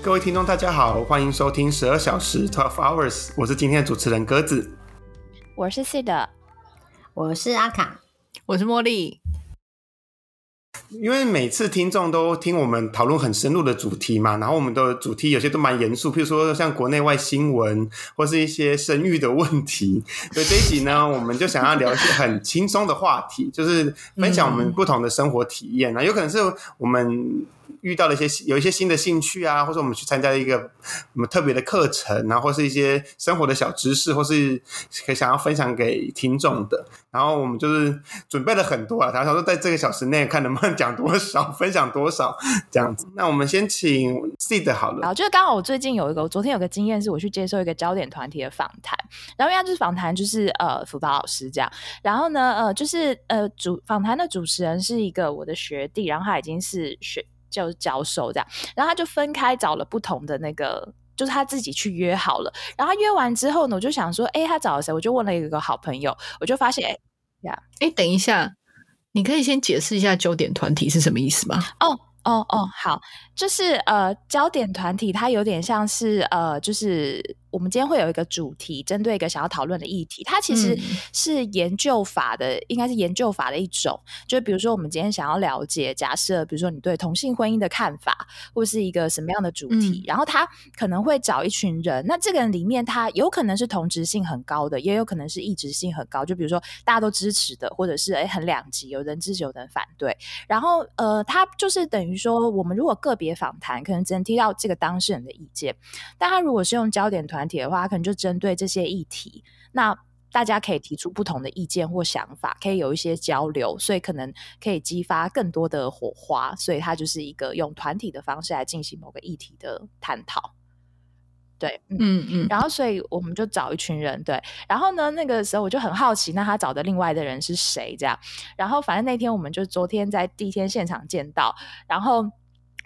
各位听众，大家好，欢迎收听十二小时 （Twelve Hours），我是今天的主持人鸽子。我是 C 的，我是阿卡，我是茉莉。因为每次听众都听我们讨论很深入的主题嘛，然后我们的主题有些都蛮严肃，譬如说像国内外新闻或是一些生育的问题。所以这一集呢，我们就想要聊一些很轻松的话题，就是分享我们不同的生活体验啊，有可能是我们。遇到了一些有一些新的兴趣啊，或者我们去参加了一个什么特别的课程，然后或是一些生活的小知识，或是可以想要分享给听众的。然后我们就是准备了很多啊，他想说在这个小时内看能不能讲多少，分享多少这样子。那我们先请 C 的好了。然后就是刚好我最近有一个，我昨天有个经验是我去接受一个焦点团体的访谈，然后因为就是访谈就是呃辅导老师这样，然后呢呃就是呃主访谈的主持人是一个我的学弟，然后他已经是学。就教授这样，然后他就分开找了不同的那个，就是他自己去约好了。然后约完之后呢，我就想说，哎，他找了谁？我就问了一个好朋友，我就发现，哎呀，哎，等一下，你可以先解释一下焦点团体是什么意思吗？哦哦哦，好，就是呃，焦点团体它有点像是呃，就是。我们今天会有一个主题，针对一个想要讨论的议题，它其实是研究法的，应该是研究法的一种。就比如说，我们今天想要了解，假设比如说你对同性婚姻的看法，或是一个什么样的主题，然后他可能会找一群人，那这个人里面他有可能是同质性很高的，也有可能是异质性很高。就比如说大家都支持的，或者是哎很两极，有人支持，有人反对。然后呃，他就是等于说，我们如果个别访谈，可能只能听到这个当事人的意见，但他如果是用焦点团。团体的话，可能就针对这些议题，那大家可以提出不同的意见或想法，可以有一些交流，所以可能可以激发更多的火花。所以它就是一个用团体的方式来进行某个议题的探讨。对，嗯嗯。然后，所以我们就找一群人，对。然后呢，那个时候我就很好奇，那他找的另外的人是谁？这样。然后，反正那天我们就昨天在第一天现场见到，然后。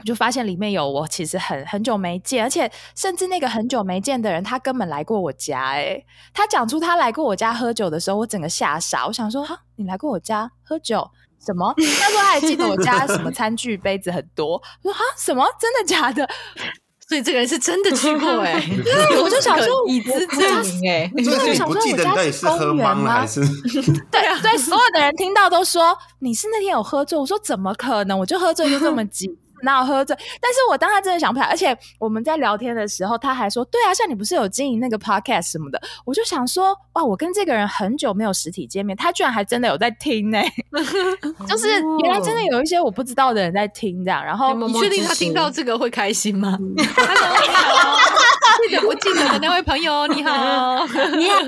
就发现里面有我其实很很久没见，而且甚至那个很久没见的人，他根本来过我家。哎，他讲出他来过我家喝酒的时候，我整个吓傻。我想说，哈，你来过我家喝酒？什么？他说他还记得我家什么 餐具杯子很多。我说哈，什么？真的假的？所以这个人是真的去过哎。对，我就想说以资证明哎。我就想说我家是公园吗？对啊，对，所有的人听到都说你是那天有喝醉。我说怎么可能？我就喝醉就这么急。那喝醉，但是我当他真的想不起来，而且我们在聊天的时候，他还说：“对啊，像你不是有经营那个 podcast 什么的？”我就想说：“哇，我跟这个人很久没有实体见面，他居然还真的有在听呢！就是原来真的有一些我不知道的人在听这样。然后你确定他听到这个会开心吗？”记得不记得的那位朋友，你好，你好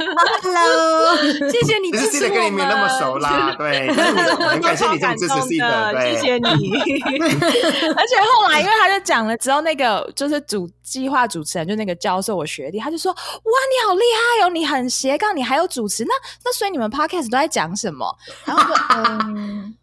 ，Hello，谢谢你支持我们。跟你那么熟啦，对，很感谢你这么支持 C 的，谢谢你。而且后来，因为他就讲了之后，那个就是主计划主持人，就那个教授我学弟，他就说：“哇，你好厉害哦，你很斜杠，你还有主持。那那所以你们 Podcast 都在讲什么？”然后就嗯。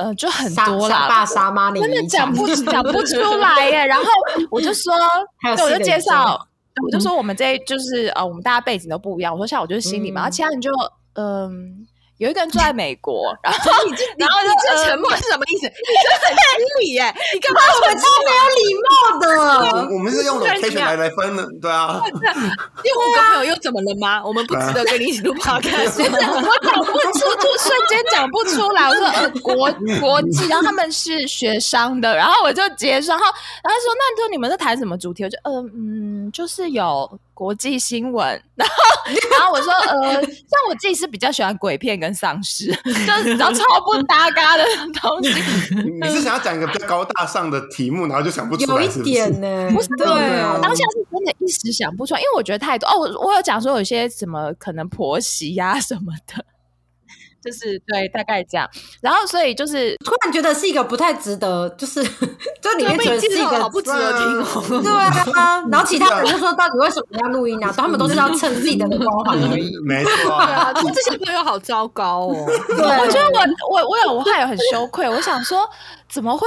呃，就很多啦，爸杀妈，真的讲不讲不出来耶。然后我就说，对我就介绍，我就说我们这就是呃，我们大家背景都不一样。我说像我就是心理嘛，然后其他人就嗯。有一个人住在美国，然后你这，然后你这沉默是什么意思？你这很失礼耶，你干嘛我们超没有礼貌的？我们是用 location 来来分的，对啊。因为五个朋友又怎么了吗？我们不值得跟你一起录 podcast。我讲不出，就瞬间讲不出来。我说呃 国国际，然后他们是学商的，然后我就接上，然后然后说那你说你们在谈什么主题？我就嗯嗯，就是有。国际新闻，然 后然后我说，呃，像我自己是比较喜欢鬼片跟丧尸，就是然后超不搭嘎的东西。你是想要讲一个比较高大上的题目，然后就想不出来？有一点呢，不是对，当下是真的一时想不出来，因为我觉得太多哦。我我有讲说有些什么可能婆媳呀什么的。就是对，大概这样。然后，所以就是突然觉得是一个不太值得，就是就里面觉得是一个好不值得听。对啊，然后其他人就说到底为什么要录音啊？他们都是要蹭自己的光环而已。没错，对啊，这些朋友好糟糕哦。对，我觉得我我我有我还有很羞愧。我想说，怎么会？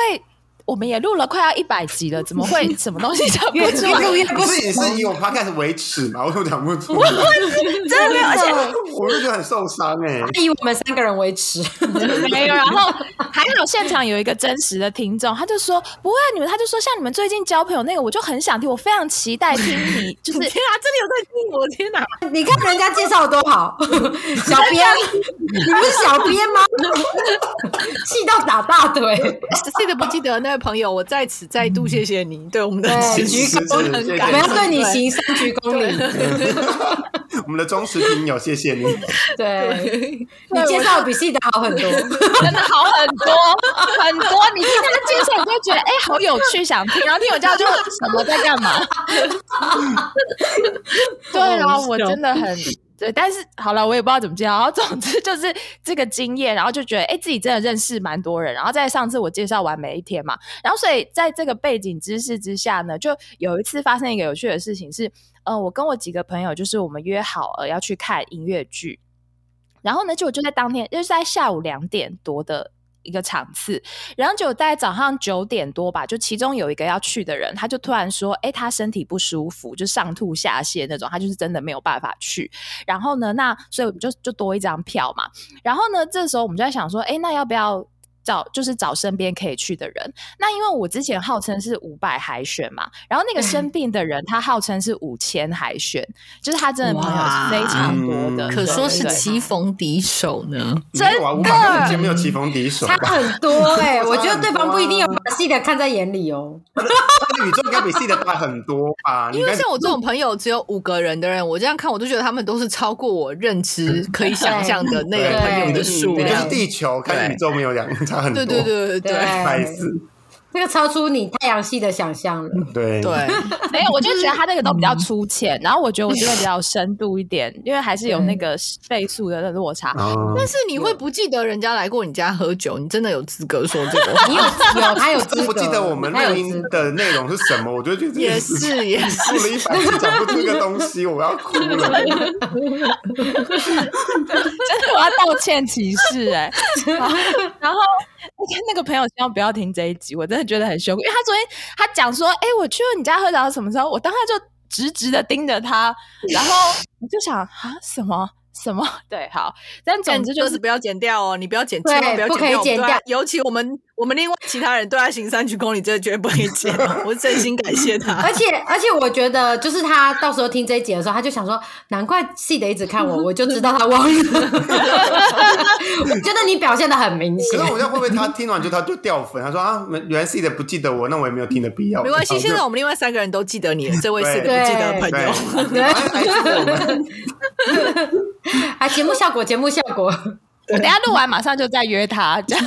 我们也录了快要一百集了，怎么会什么东西讲不越出来？不是你是以我 podcast 为耻吗？我怎么讲不出来？真的没有，而且我就觉得很受伤哎、以我们三个人为耻，没有，然后还有现场有一个真实的听众，他就说不会啊，你们他就说像你们最近交朋友那个，我就很想听，我非常期待听你，就是天啊，真的有在听我！天哪，你看人家介绍的多好，小编，你不是小编吗？气到打大腿，记得不记得那位朋友？我在此再度谢谢你对我们的鞠躬很感我们要对你行三鞠躬礼。我们的忠实听友，谢谢你。对，你介绍的比戏 的好很多。真的好很多很多，你听他介绍，你就觉得哎、好有趣，想听，然后听我叫就什么在干嘛？对啊，我真的很。对，但是好了，我也不知道怎么介绍。然后总之就是这个经验，然后就觉得哎，自己真的认识蛮多人。然后在上次我介绍完每一天嘛，然后所以在这个背景知识之下呢，就有一次发生一个有趣的事情是，呃，我跟我几个朋友就是我们约好了要去看音乐剧，然后呢，就我就在当天，就是在下午两点多的一个场次，然后就在早上九点多吧，就其中有一个要去的人，他就突然说：“哎，他身体不舒服，就上吐下泻那种，他就是真的没有办法去。”然后呢，那所以我们就就多一张票嘛。然后呢，这时候我们就在想说：“哎，那要不要？”找就是找身边可以去的人，那因为我之前号称是五百海选嘛，然后那个生病的人他号称是五千海选，就是他真的朋友是非常多的，可说是棋逢敌手呢。真没有啊，五百没有棋逢敌手差？很多哎、我觉得对方不一定有 把戏的看在眼里哦。他的宇宙应该比 C 的大很多吧？因为像我这种朋友只有五个人的人，我这样看我都觉得他们都是超过我认知可以想象的那个朋友的数量就是量。地球，看宇宙没有两 差很多。对对对对对。这个超出你太阳系的想象了。对。对，没有，我就觉得他那个都比较粗浅，然后我觉得我这个比较有深度一点，因为还是有那个倍数的落差。哦但是你会不记得人家来过你家喝酒，你真的有资格说这个话？你有有他有资格，不记得我们录音的内容是什么，我就觉得这也件事情是也是，录了一百次讲不出一个东西，我要哭了。真的，我要道歉歧视哎、然后然 后那个朋友希望不要听这一集，我真的觉得很羞愧，因为他昨天他讲说，哎、我去了你家喝茶什么时候？我当时就直直的盯着他，然后 我就想啊什么。什么？对，好，但总之就就是是不要剪掉哦，你不要剪，对千万不要不可以剪掉。剪掉尤其我们我们另外其他人对他行三鞠躬，你真的绝对不可以剪哦。我真心感谢他而。且而且，我觉得就是他到时候听这一集的时候，他就想说，难怪系的一直看我，我就知道他忘了。我觉得你表现的很明显可是。我这样会不会他听完就他就掉粉？他说啊，原来 C 的不记得我，那我也没有听的必要。没关系，现在我们另外三个人都记得你了，这位是不记得的朋，友。对 还还是我们啊，节目效果，节目效果。我等下录完马上就再约他，这样。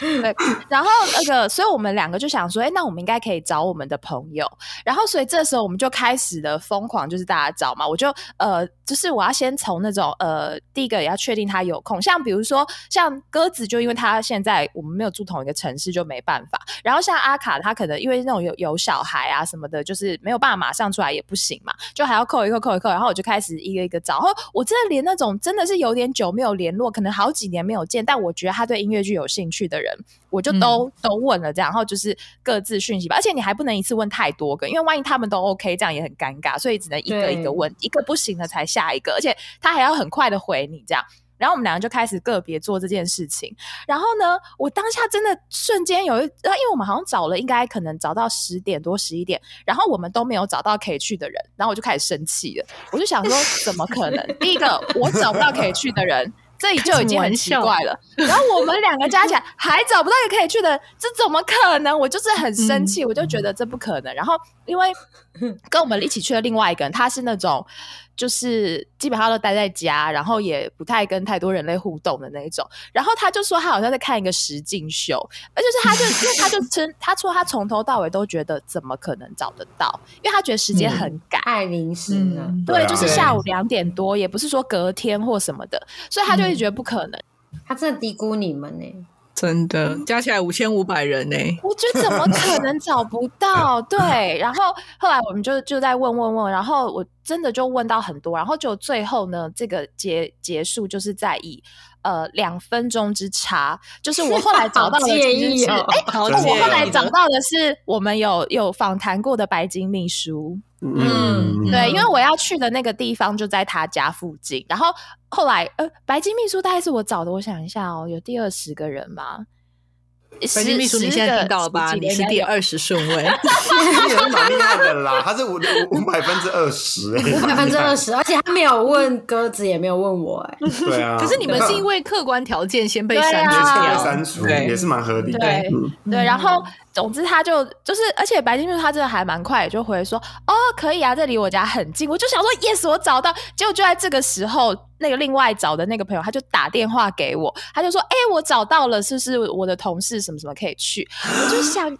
对，然后那个，所以我们两个就想说，哎、那我们应该可以找我们的朋友。然后，所以这时候我们就开始了疯狂，就是大家找嘛。我就呃，就是我要先从那种呃，第一个也要确定他有空，像比如说像鸽子，就因为他现在我们没有住同一个城市，就没办法。然后像阿卡，他可能因为那种有有小孩啊什么的，就是没有办法马上出来也不行嘛，就还要扣一扣扣一扣。然后我就开始一个一个找，然后我真的连那种真的是有点久没有联络，可能好几年没有见，但我觉得他对音乐剧有兴趣的人，我就都、都问了这样，然后就是各自讯息吧。而且你还不能一次问太多个，因为万一他们都 OK，这样也很尴尬，所以只能一个一个问，一个不行了才下一个，而且他还要很快的回你这样。然后我们两个就开始个别做这件事情。然后呢，我当下真的瞬间有一，因为我们好像找了，应该可能找到十点多、十一点，然后我们都没有找到可以去的人，然后我就开始生气了。我就想说，怎么可能？第一个，我找不到可以去的人。这里就已经很奇怪了，然后我们两个加起来还找不到一个可以去的，这怎么可能？我就是很生气，我就觉得这不可能。然后因为跟我们一起去的另外一个人，他是那种就是基本上都待在家，然后也不太跟太多人类互动的那一种。然后他就说他好像在看一个实境秀，而就是他就因为他就真他说他从头到尾都觉得怎么可能找得到，因为他觉得时间很赶。太临时了，嗯对，就是下午两点多，也不是说隔天或什么的，所以他就会觉得不可能。他真的低估你们呢。真的加起来五千五百人呢、我觉得怎么可能 找不到？对，然后后来我们就就在问问问，然后我真的就问到很多，然后就最后呢，这个结结束就是在以呃两分钟之差，就是我后来找到的好介其实是 意哦哎。我后来找到的是，我们有有访谈过的白金秘书，嗯，对，因为我要去的那个地方就在他家附近。然后后来，呃，白金秘书大概是我找的，我想一下哦，有第二十个人吧。白金秘书，你现在听到了吧？你是第二。十顺位，也是蛮厉害的啦，他是五五百分之二十，哎，百分之二十，而且他没有问鸽子，也没有问我、哎，对啊。可是你们是因为客观条件先被对删除啊被掉，删除，对也是蛮合理的。对嗯对，然后总之他就就是，而且白金秘书他真的还蛮快，就回说哦可以啊，这离我家很近。我就想说 yes，我找到。结果就在这个时候，那个另外找的那个朋友他就打电话给我，他就说哎、我找到了，是不是我的同事什么什么可以去？我就想干，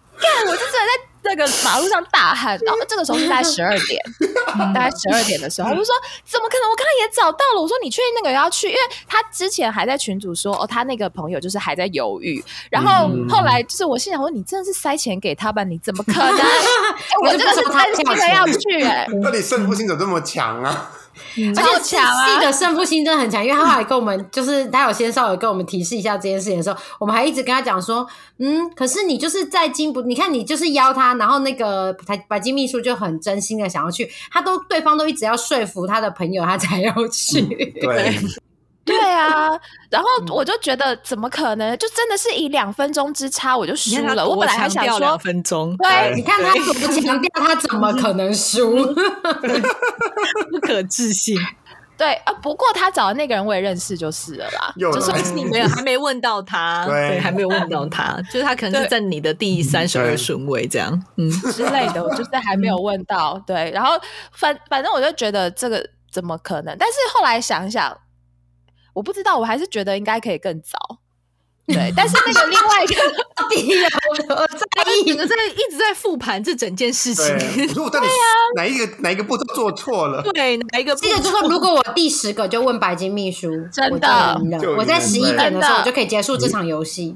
我就真的在。那个马路上大喊，然后这个时候是在十二点，大概十二点的时候，我就说怎么可能？我刚刚也找到了。我说你确定那个要去？因为他之前还在群主说，哦，他那个朋友就是还在犹豫。然后嗯后来就是我心想说，你真的是塞钱给他吧？你怎么可能？欸 我真的是真心的要去、哎，那你胜负心怎么这么强啊？而且超强啊！系的胜负心真的很强，因为他后来跟我们，就是他有先稍微跟我们提示一下这件事情的时候，我们还一直跟他讲说，嗯，可是你就是在金不，你看你就是邀他，然后那个白白金秘书就很真心的想要去，他都对方都一直要说服他的朋友，他才要去。对，对 啊，然后我就觉得怎么可能？就真的是以两分钟之差我就输了。我本来还想说两，分钟，对你看他怎么强调，他怎么可能输？不可置信。对啊，不过他找的那个人我也认识就是了啦，就说你没有还没问到他，对对，还没有问到他，就是他可能是在你的第三十二顺位这样，嗯，之类的，我就是还没有问到。对，然后反反正我就觉得这个怎么可能？但是后来想想，我不知道，我还是觉得应该可以更早。对，但是那个另外一个，第一，我我在意整个在一直在复盘这整件事情，对，我说我到底 哪一个哪一个步骤做错了？对哪一个步这个就说，如果我第十个就问白金秘书，真的我在十一点的时候，我就可以结束这场游戏。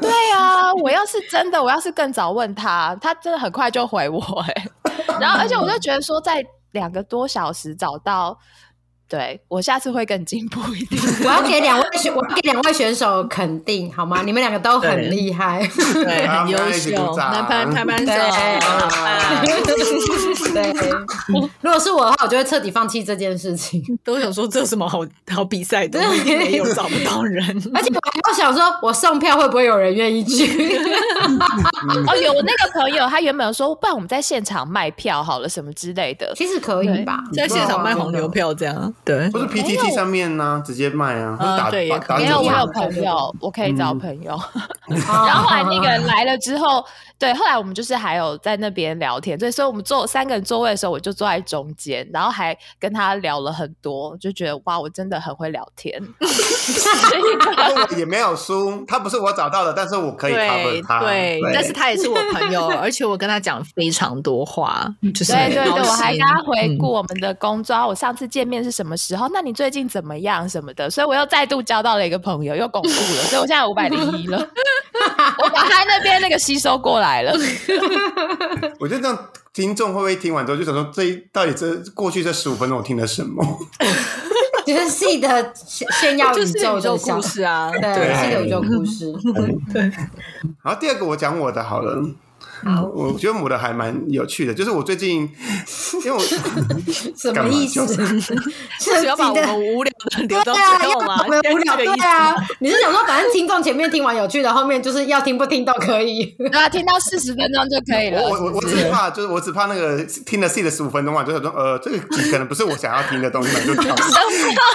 对啊，我要是真的，我要是更早问他，他真的很快就回我哎、然后而且我就觉得说，在两个多小时找到，对我下次会更进步一点。我要给两位选，我要给两位选手肯定好吗？你们两个都很厉害。对很优秀，鼓掌那拍拍手，对，如果是我的话，我就会彻底放弃这件事情。都想说这有什么好好比赛的，我一定没有找不到人，而且我还要想说，我送票会不会有人愿意去？哦，有我那个朋友，他原本有说，不然我们在现场卖票好了，什么之类的。其实可以吧？在现场卖黄牛票这样，对。不，是 PTT 上面呢，直接卖啊，打对也可以。没有，我有朋友，我可以找朋友。然 然后后来那个人来了之后，对，后来我们就是还有在那边聊天，对，所以我们坐三个人座位的时候，我就坐在中间，然后还跟他聊了很多，就觉得哇，我真的很会聊天。也没有输，他不是我找到的，但是我可以 cover 他。对，但是他也是我朋友，而且我跟他讲非常多话，就是对对对，我还跟他回顾嗯。我们的工作，啊我上次见面是什么时候？那你最近怎么样什么的？所以我又再度交到了一个朋友，又巩固了，所以我现在五百零一了，我把他那边那个吸收过来了。我觉得这样听众会不会听完之后就想说，这到底这过去这十五分钟我听了什么？就是戏的炫炫耀就是宇宙的故事啊，对，对是的宇宙故事。然后第二个我讲我的好了。我觉得母的还蛮有趣的，就是我最近，因为我什么意思？是要把我们无聊的留到对啊，要最后吗？我们无聊，对啊。你是想说，反正听众前面听完有趣的，后面就是要听不听都可以。对啊，听到四十分钟就可以了。我我我我只怕就是我只怕那个听了 C 的十五分钟嘛，就是说呃这个可能不是我想要听的东西嘛，就跳。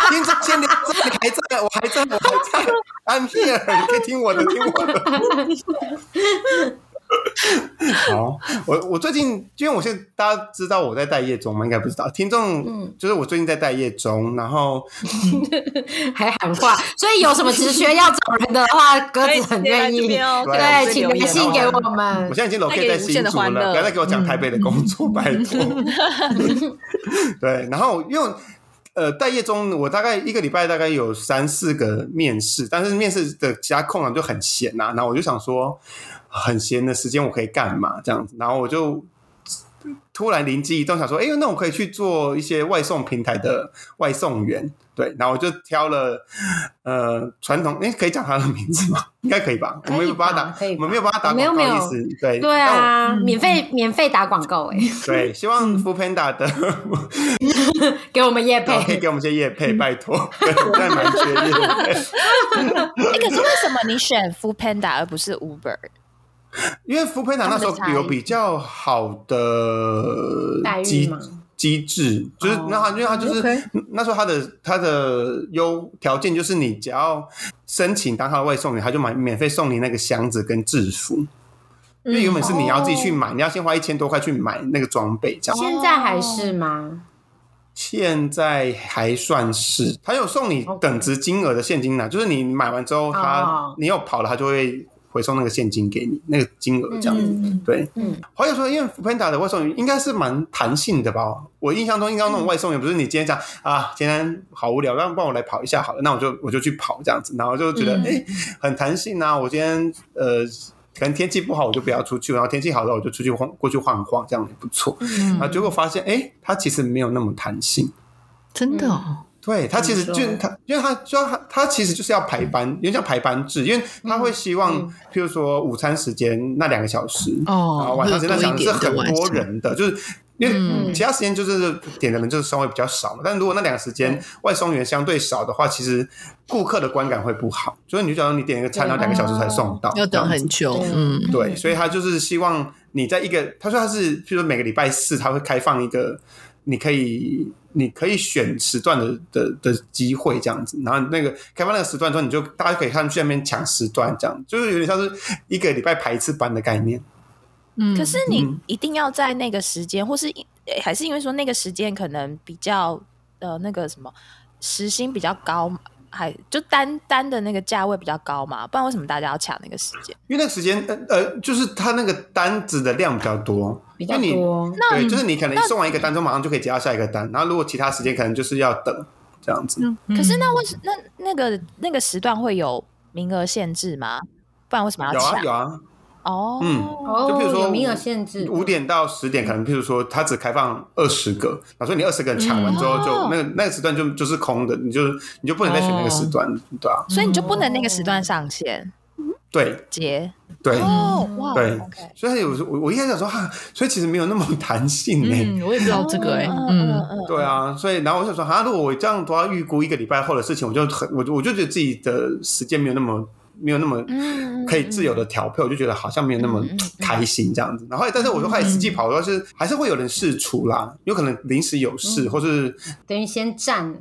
听 这先聊，你还在，我还在，我还在，I'm here，你可以听我的，听我的。好，我我最近，因为我现在大家知道我在待业中吗？应该不知道，听众就是我最近在待业中，然后 还喊话，所以有什么职缺要找人的话，鸽子很愿意。对对，请来信给我们我。现在已经 locate 在新竹了，不要再给我讲台北的工作，拜托。对，然后因为呃，待业中我大概一个礼拜大概有三四个面试，但是面试的其他空档就很闲呐、然后我就想说，很闲的时间我可以干嘛这样子，然后我就突然灵机一动，想说，哎、那我可以去做一些外送平台的外送员。对，然后我就挑了呃传统，哎，可以讲他的名字吗？应该可以吧？我们没有帮他打，我们没有帮他打广告没有意思。对对啊，免费免费打广告哎，对，希望 f o o Panda 的 给我们叶可以配给我们些业配，拜托，对，我在蛮缺业配。哎，可是为什么你选 f o o Panda 而不是 Uber？因为 o o Panda 那时候有比较好的机机制，就是哦。那他因为他就是那时候他的他的优条件就是你只要申请当他的外送员，他就买免费送你那个箱子跟制服。因为原本是你要自己去买，你要先花一千多块去买那个装备，这样。现在还是吗？现在还算是，他有送你等值金额的现金呢，就是你买完之后，他、哦。你有跑了，他就会回送那个现金给你，那个金额这样子。嗯对，嗯，还有说，因为 Panda 的外送员应该是蛮弹性的吧？我印象中应该那种外送员不是你今天讲啊，今天好无聊，让帮我来跑一下好了，那我就我就去跑这样子，然后就觉得哎、诶很弹性啊。我今天呃。可能天气不好，我就不要出去；然后天气好的，我就出去晃过去晃晃，这样也不错。然后结果发现，哎、它其实没有那么弹性。真的哦，对他其实就他，因为他就要他他其实就是要排班，因为像排班制，因为他会希望，嗯譬如说午餐时间那两个小时，哦然后晚上时间那两个小时是很多人的，就是。因为嗯其他时间就是点的人就是稍微比较少嘛，但如果那两个时间外送员相对少的话，其实顾客的观感会不好。所以你就假如你点一个餐，然后两个小时才送到，要等很久，嗯，对，所以他就是希望你在一个，他说他是，譬如说每个礼拜四他会开放一个，你可以你可以选时段的的的机会这样子，然后那个开放那个时段之后，你就大家可以看去那边抢时段，这样就是有点像是一个礼拜排一次班的概念。嗯。可是你嗯。一定要在那个时间，或是因还是因为说那个时间可能比较呃那个什么时薪比较高，还就单单的那个价位比较高嘛？不然为什么大家要抢那个时间？因为那个时间，呃呃，就是他那个单子的量比较多，比较多。对，就是你可能送完一个单之后，马上就可以接到下一个单，然后如果其他时间可能就是要等这样子。可是那为什那那个那个时段会有名额限制吗？不然为什么要有啊抢？有啊，哦，嗯哦，就比如说有名额限制，五点到十点，可能譬如说他只开放二十个，然后所以你二十个人抢完之后就，哦。那个那个时段就就是空的，你就你就不能再选那个时段，对啊，所以你就不能那个时段上线。对。结。对、哦，哇，对。所以他有时候我我一开始想说哈，所以其实没有那么弹性呢、嗯，我也不知道这个哎，嗯嗯，嗯对啊，所以然后我想说，哈，如果我这样都要预估一个礼拜后的事情，我就很我就我就觉得自己的时间没有那么没有那么嗯可以自由的调配，我就觉得好像没有那么开心这样子。然后，但是我就后来实际跑的话是还是会有人试出啦，有可能临时有事，或是等于先占。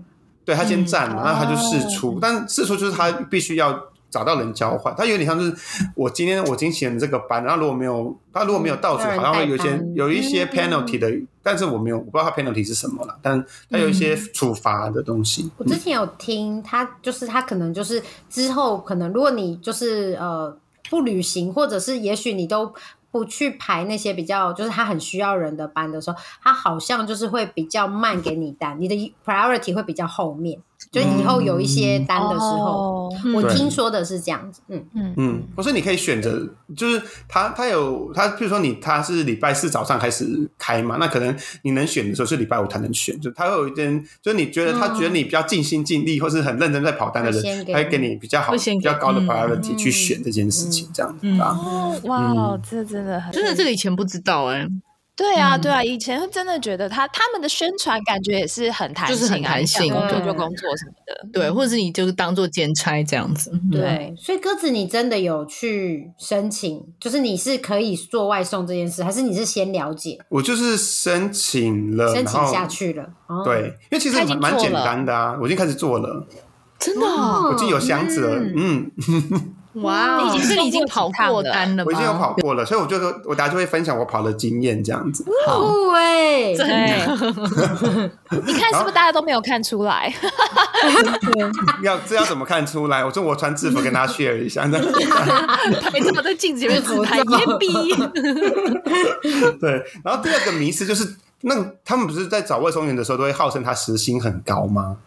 对他先占然后他就试出，但试出就是他必须要找到人交换，他有点像是我今天我今天写了这个班，然后如果没有他如果没有到组，有人好像会有一些有一些嗯 penalty 的，但是我没有我不知道他 penalty 是什么了，但他有一些处罚的东西。我之前有听他，就是他可能就是之后可能，如果你就是呃不旅行，或者是也许你都不去排那些比较就是他很需要人的班的时候，他好像就是会比较慢给你单，你的 priority 会比较后面，就以后有一些单的时候，哦。我对。听说的是这样子，嗯，嗯。嗯，或是你可以选择，就是他他有他，比如说你他是礼拜四早上开始开嘛，那可能你能选的时候是礼拜五才能选，就他会有一点，就是你觉得他觉得你比较尽心尽力，或是很认真在跑单的人，他会给你比较好、比较高的嗯。priority 去选这件事情，这样子嗯。啊。哦，哇，这真的很真的这个以前不知道哎，对啊，嗯对啊，以前真的觉得他他们的宣传感觉也是很弹性啊，就是很弹性做做工作就工作什么的，对，或者是你就是当做兼差这样子，嗯。对，所以鸽子，你真的有去申请，就是你是可以做外送这件事，还是你是先了解，我就是申请了，申请下去了？哦，对，因为其实他已经蛮简单的啊，我已经开始做了，真的哦，我已经有箱子了，嗯，哇哦，你已经所以你已经跑过单了吗？我已经有跑过了，所以我就说我等下就会分享我跑的经验这样子。好，酷哎，对，你看是不是大家都没有看出来？要这要怎么看出来？我说我穿制服跟大家 share 一下，这 样拍照在镜子前面自拍，制服照耶比，对。然后第二个迷思就是，那他们不是在找外送员的时候都会号称他时薪很高吗？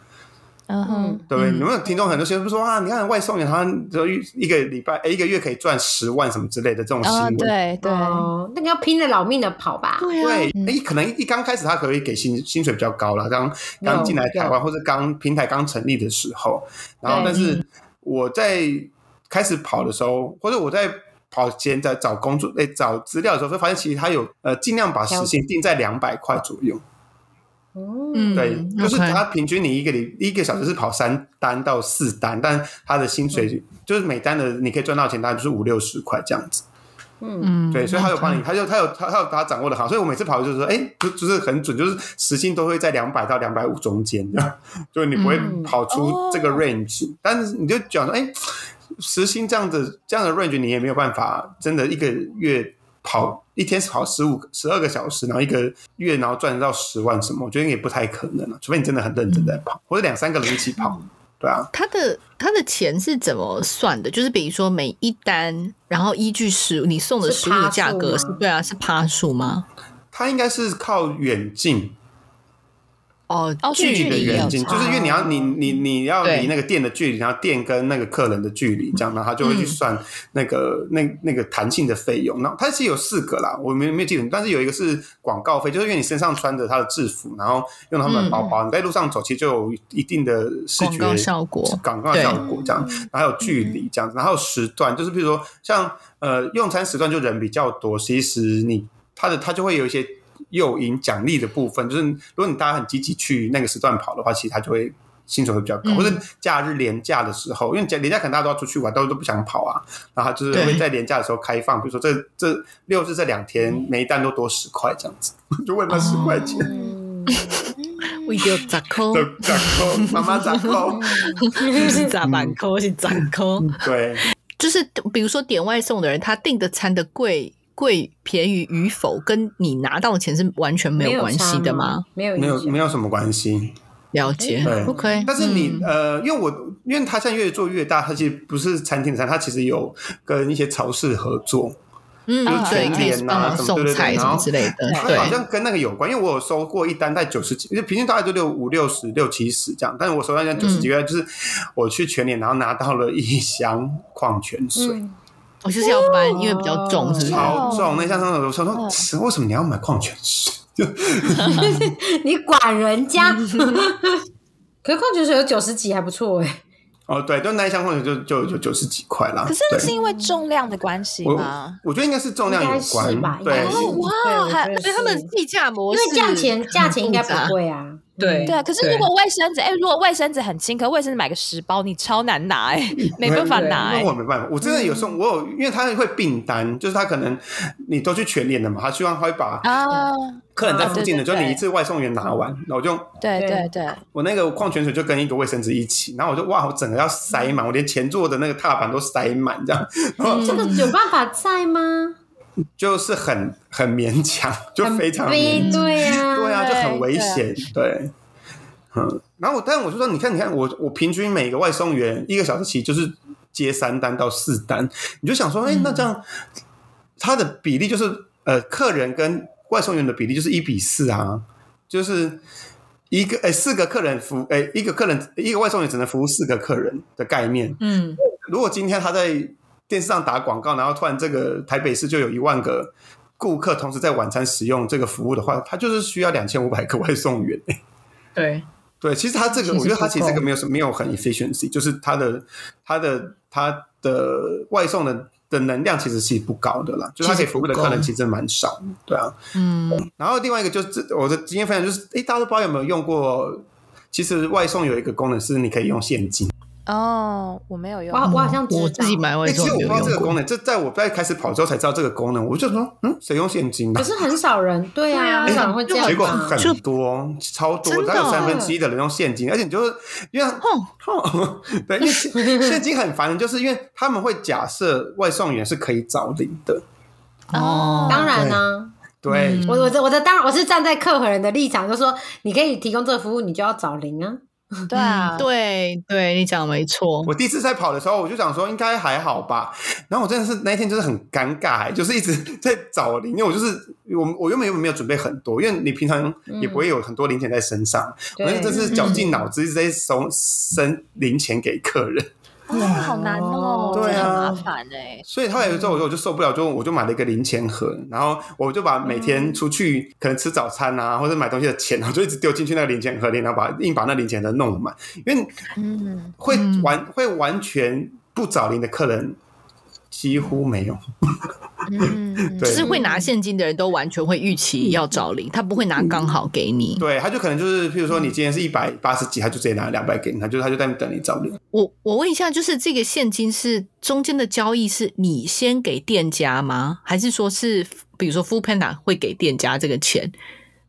嗯哼，对不对？嗯有没有听众很多学生说啊，你看外送员他就一个礼拜、哎一个月可以赚十万什么之类的这种新嗯，闻。对对，哦，那个要拼了老命的跑吧？对啊，对，诶，可能一刚开始他可以给薪薪水比较高了，刚刚进来台湾或者刚平台刚成立的时候，然后但是我在开始跑的时候，或者我在跑前在找工作、哎找资料的时候，会发现其实他有呃尽量把时薪定在两百块左右。嗯，对，就是他平均你一个里一个小时是跑三单到四单，但他的薪水就是每单的你可以赚到钱，大概就是五六十块这样子。嗯，对，所以他有帮你，他就他有他他有把它掌握的好，所以我每次跑就是说，哎，就就是很准，就是时薪都会在两百到两百五中间，就是你不会嗯。跑出这个 range，、但是你就讲说，哎，时薪这样子这样的 range，你也没有办法真的一个月跑一天跑十五十二个小时，然后一个月然后赚得到十万什么，我觉得也不太可能了、除非你真的很认真在跑，或者两三个人一起跑，对啊，他的他的钱是怎么算的？就是比如说每一单，然后依据食物你送的是食物的价格是对啊，是趴数吗？他应该是靠远近。哦，哦距距离的远近，就是因为你要你你你要离那个店的距离，然后店跟那个客人的距离，这样，然后他就会去算那个、那那个弹性的费用。那它其实有四个啦，我没没记得，但是有一个是广告费，就是因为你身上穿着他的制服，然后用他们的包包，你在路上走，其实就有一定的视觉广告效果广告效果这样，然后还有距离这样子，然后有时段，就是比如说像呃用餐时段就人比较多，其实你它的它就会有一些诱因奖励的部分，就是如果你大家很积极去那个时段跑的话，其实它就会。薪水会比较高，嗯。或者假日连假的时候，因为假连假可能大家都要出去玩，都都不想跑啊，然后就是对。会在连假的时候开放，比如说这这六日这两天每一单都多十块这样子，就为了十块钱，嗯，我有砸扣，就砸扣，妈妈砸扣，不是砸板扣，是砸扣。对，就是比如说点外送的人，他订的餐的贵贵便宜与否，跟你拿到的钱是完全没有关系的吗？？没有没有没有什么关系。了解对，OK。但是你、嗯呃，因为我因为他现在越做越大，他其实不是餐厅的餐，他其实有跟一些超市合作，嗯就是对，可以全联啊什么对对对送菜什么然后之类的，他好，像跟那个有关，因为我有收过一单在九十几，因为平均大概都六五六十六七十这样，但是我收到一单九十几个，就是我去全联，然后拿到了一箱矿泉水。嗯，我就是要搬，因为比较重，是不是？超重，那箱上我想说，为什么你要买矿泉水？你管人家？可是矿泉水有九十几，还不错哎。哦，对，就那一箱矿泉水就就就九十几块啦。可是那是因为重量的关系我吗？我觉得应该是重量有关吧，应对该是。哦哇对我还觉得所以他们是计价模式，因为价钱价钱应该不贵啊。对对啊，可是如果卫生纸，哎，如果卫生纸很轻，可卫生纸买个十包，你超难拿，哎，没办法拿，哎那，我没办法，我真的有时候我有，因为他会并单，就是他可能你都去全脸的嘛，他希望他会把啊，客人在附近的，就你一次外送员拿完，然后我就对对对对，我那个矿泉水就跟一个卫生纸一起，然后我就哇，我整个要塞满，我连前座的那个踏板都塞满，这样，这个有办法在吗？就是很很勉强，就非常悲勉强，对啊，对啊，就很危险，对。嗯，然后我，但我就说，你看，你看，我我平均每个外送员一个小时起就是接三单到四单，你就想说，哎、那这样他的比例就是呃，客人跟外送员的比例就是一比四啊，就是一个哎四个客人服哎一个客人一个外送员只能服务四个客人的概念。嗯，如果今天他在电视上打广告，然后突然这个台北市就有一万个顾客同时在晚餐使用这个服务的话，它就是需要两千五百个外送员。对，对，其实它这个，我觉得它其实这个没有什没有很 efficiency，就是它的它的它的外送的的能量其实是不高的啦，就是他可以服务的客人其实蛮少的，对啊。嗯，然后另外一个就是这我的经验分享就是，诶，大家都不知道有没有用过，其实外送有一个功能是你可以用现金。哦，我没有用我，我好像知道我自己买外诶其实我不知道这个功能，这在我在开始跑之后才知道这个功能，我就说，嗯，谁用现金的可？是很少人，对啊，很少人会这样吧。结果很多，超多，大概有三分之一的人用现金，而且你就是因为哦，对，因为现 现金很烦，就是因为他们会假设外送员是可以找零的，哦，当然呢、对，我我的我的当然我是站在客人的立场，就说你可以提供这个服务，你就要找零啊。对啊，对对，你讲的没错。我第一次在跑的时候，我就想说应该还好吧。然后我真的是那一天就是很尴尬，就是一直 在找零，因为我就是我我原本原本没有准备很多，因为你平常也不会有很多零钱在身上，我那真是绞尽脑汁一直在收生零钱给客人。哇，好难哦，对啊。麻烦哎。所以后来有时候我就我就受不了，就我就买了一个零钱盒，然后我就把每天出去可能吃早餐啊，或者买东西的钱，我就一直丢进去那个零钱盒里，然后把硬把那零钱盒弄满，因为嗯，会完会完全不找零的客人几乎没有。嗯，就是会拿现金的人都完全会预期要找零，他不会拿刚好给你。对，他就可能就是，譬如说你今天是一百八十几，他就直接拿两百给你，他就他就在等你找零。我我问一下，就是这个现金是中间的交易是你先给店家吗？还是说是比如说 f o o Panda 会给店家这个钱，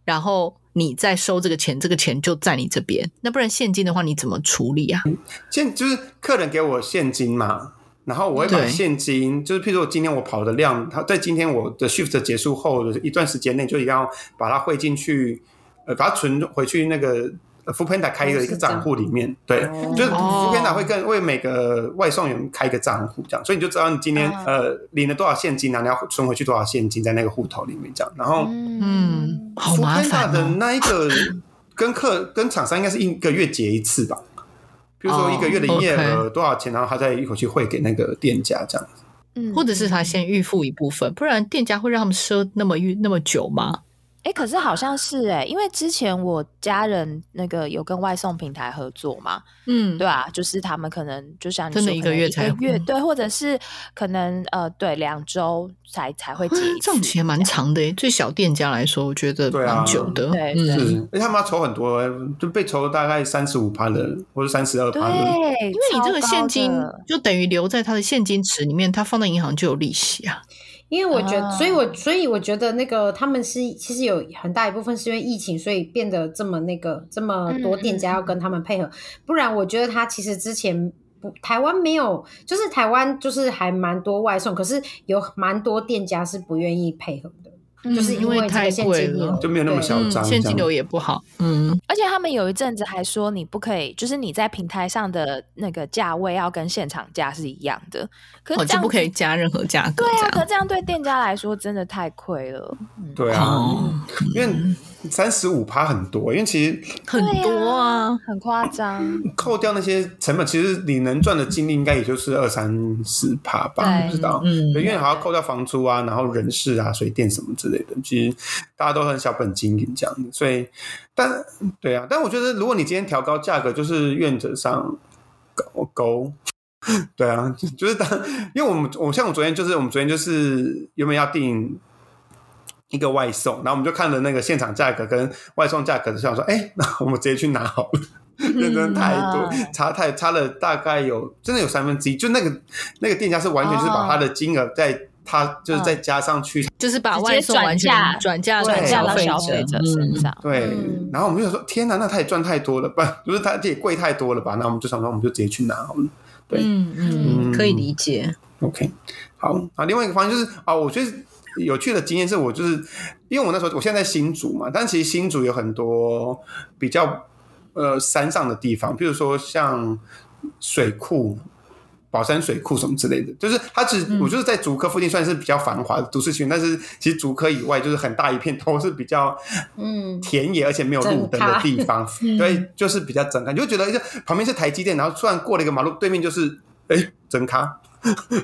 然后你再收这个钱，这个钱就在你这边？那不然现金的话你怎么处理啊？现就是客人给我现金嘛，然后我会把现金，就是譬如说今天我跑的量，它在今天我的 shift 结束后的一段时间内，就一定要把它汇进去，呃，把它存回去那个。f o o Panda 开一个哦一个账户里面，对，就是 f 哦 o o Panda 会跟为每个外送员开一个账户，这样，所以你就知道你今天啊。呃领了多少现金啊，你要存回去多少现金在那个户头里面，这样，然后嗯，好 f o o 麻 Panda 烦哦。的那一个跟客跟厂商应该是一个月结一次吧，比如说一个月的营业额多少钱，然后他再一口气汇给那个店家这样子。嗯或者是他先预付一部分，不然店家会让他们赊那么预那么久吗？哎、可是好像是哎、因为之前我家人那个有跟外送平台合作嘛，嗯，对啊，就是他们可能就像你说，真的一个月才一个月嗯对，或者是可能呃对两周才才会结一次，这种期也蛮长的耶，对小店家来说，我觉得蛮久的。对嗯，是，而且他们要筹很多，就被抽大概三十五趴的，或者三十二对，趴的。对因为你这个现金就等于留在他的现金池里面，他放在银行就有利息啊。因为我觉得，啊所以我所以我觉得那个他们是其实有很大一部分是因为疫情，所以变得这么那个这么多店家要跟他们配合，不然我觉得他其实之前。不，台湾没有，就是台湾就是还蛮多外送，可是有蛮多店家是不愿意配合的，嗯就是因因为太贵了就没有那么嚣张嗯，现金流也不好。嗯，而且他们有一阵子还说你不可以，就是你在平台上的那个价位要跟现场价是一样的，可是哦，这样就不可以加任何价格。对啊，可这样对店家来说真的太亏了。对啊，哦，因为三十五趴很多，因为其实很多啊。很夸张。扣掉那些成本，其实你能赚的净利应该也就是二三十趴吧，对不知道。嗯对因为还要扣掉房租啊，然后人事啊、水电什么之类的，其实大家都很小本经营这样子，所以，但对啊，但我觉得如果你今天调高价格，就是愿者上勾勾。对啊，就是当，因为我们我像我昨天就是我们昨天就是原本要订一个外送，然后我们就看了那个现场价格跟外送价格，就想说，哎，那我们直接去拿好了。认真的太多，啊差太差了大概有真的有三分之一，就那个那个店家是完全就是把他的金额再他就是再加上去，就是把外送完全转嫁转嫁到消费者身上。对，嗯然后我们就想说，天哪，那他也赚太多了吧？就是他这也贵太多了吧？那我们就想说，我们就直接去拿好了。对嗯嗯，可以理解。OK，好啊。另外一个方向就是啊，我觉得有趣的经验是我就是因为我那时候我现在在新竹嘛，但其实新竹有很多比较呃山上的地方，比如说像水库。宝山水库什么之类的，就是它只、我就是在竹科附近算是比较繁华的都市区，但是其实竹科以外就是很大一片都是比较嗯，田野，而且没有路灯的地方，对，就是比较整开，你就觉得就旁边是台积电，然后突然过了一个马路，对面就是哎整咖，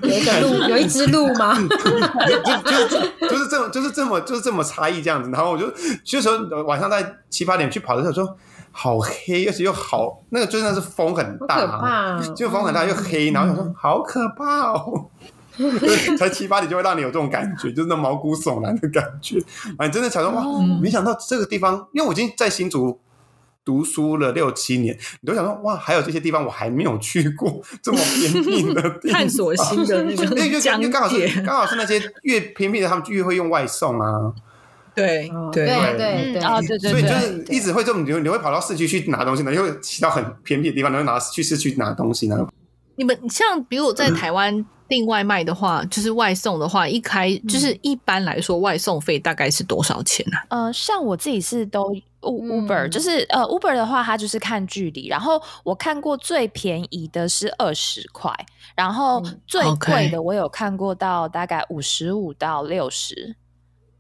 有一个鹿，有一只鹿吗？就就就是这么就是这么就是这么差异这样子。然后我就就时候晚上在七八点去跑的时候说。好黑，而且又好，那个真的是风很大，就风很大又黑，然后想说好可怕哦，就才七八点就会让你有这种感觉，就是那毛骨悚然的感觉。啊，你真的想说哇，没想到这个地方，因为我已经在新竹读书了六七年，你都想说哇，还有这些地方我还没有去过，这么偏僻的地方，探索新的那因为个 疆因为刚好是，刚好是那些越偏僻的，他们越会用外送啊，对哦对。对，对。对，哦，对。对所以，就是一直会这么，你会你会跑到市区去拿东西，然后又骑到很偏僻的地方，然后拿去市区拿东西，呢？你们像比如我在台湾订外卖的话，就是外送的话，一开就是一般来说外送费大概是多少钱啊？呃，像我自己是都 Uber，、就是呃 Uber 的话，它就是看距离。然后我看过最便宜的是二十块，然后嗯最贵的我有看过到大概五十五到六十。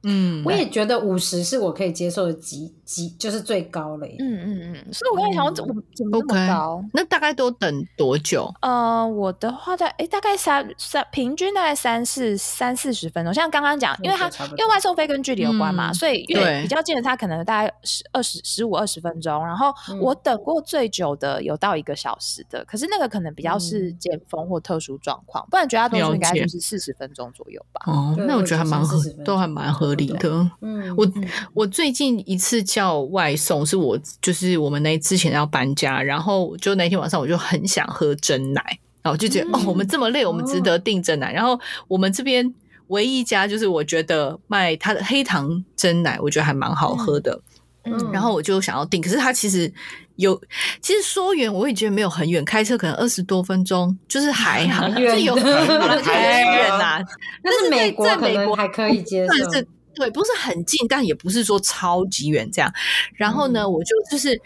嗯我也觉得五十是我可以接受的极极，就是最高了耶。嗯嗯嗯，所以我刚才想我，怎么怎么那 OK，么高？那大概都等多久？呃，我的话在诶大概三三平均大概三四三四十分钟。像刚刚讲，因为它我觉得差不多因为外送费跟距离有关嘛，嗯所以越对比较近的它可能大概十二十十五二十分钟。然后嗯我等过最久的有到一个小时的，可是那个可能比较是嗯尖峰或特殊状况，不然绝大多数应该了解就是四十分钟左右吧。哦，那我我觉得觉得还蛮合40分，钟都还蛮合理的。嗯，我嗯我最近一次叫外送，是我就是我们那之前要搬家，然后就那天晚上我就很想喝真奶，然后我就觉得、哦，我们这么累，我们值得订真奶。然后我们这边唯一一家就是我觉得卖它的黑糖真奶，我觉得还蛮好喝的，嗯。然后我就想要订，可是它其实有，其实说远我也觉得没有很远，开车可能二十多分钟，就是还好，很 远就有很 远呐、但是美国美国能还可以接受。但是对，不是很近，但也不是说超级远这样。然后呢，嗯我就就是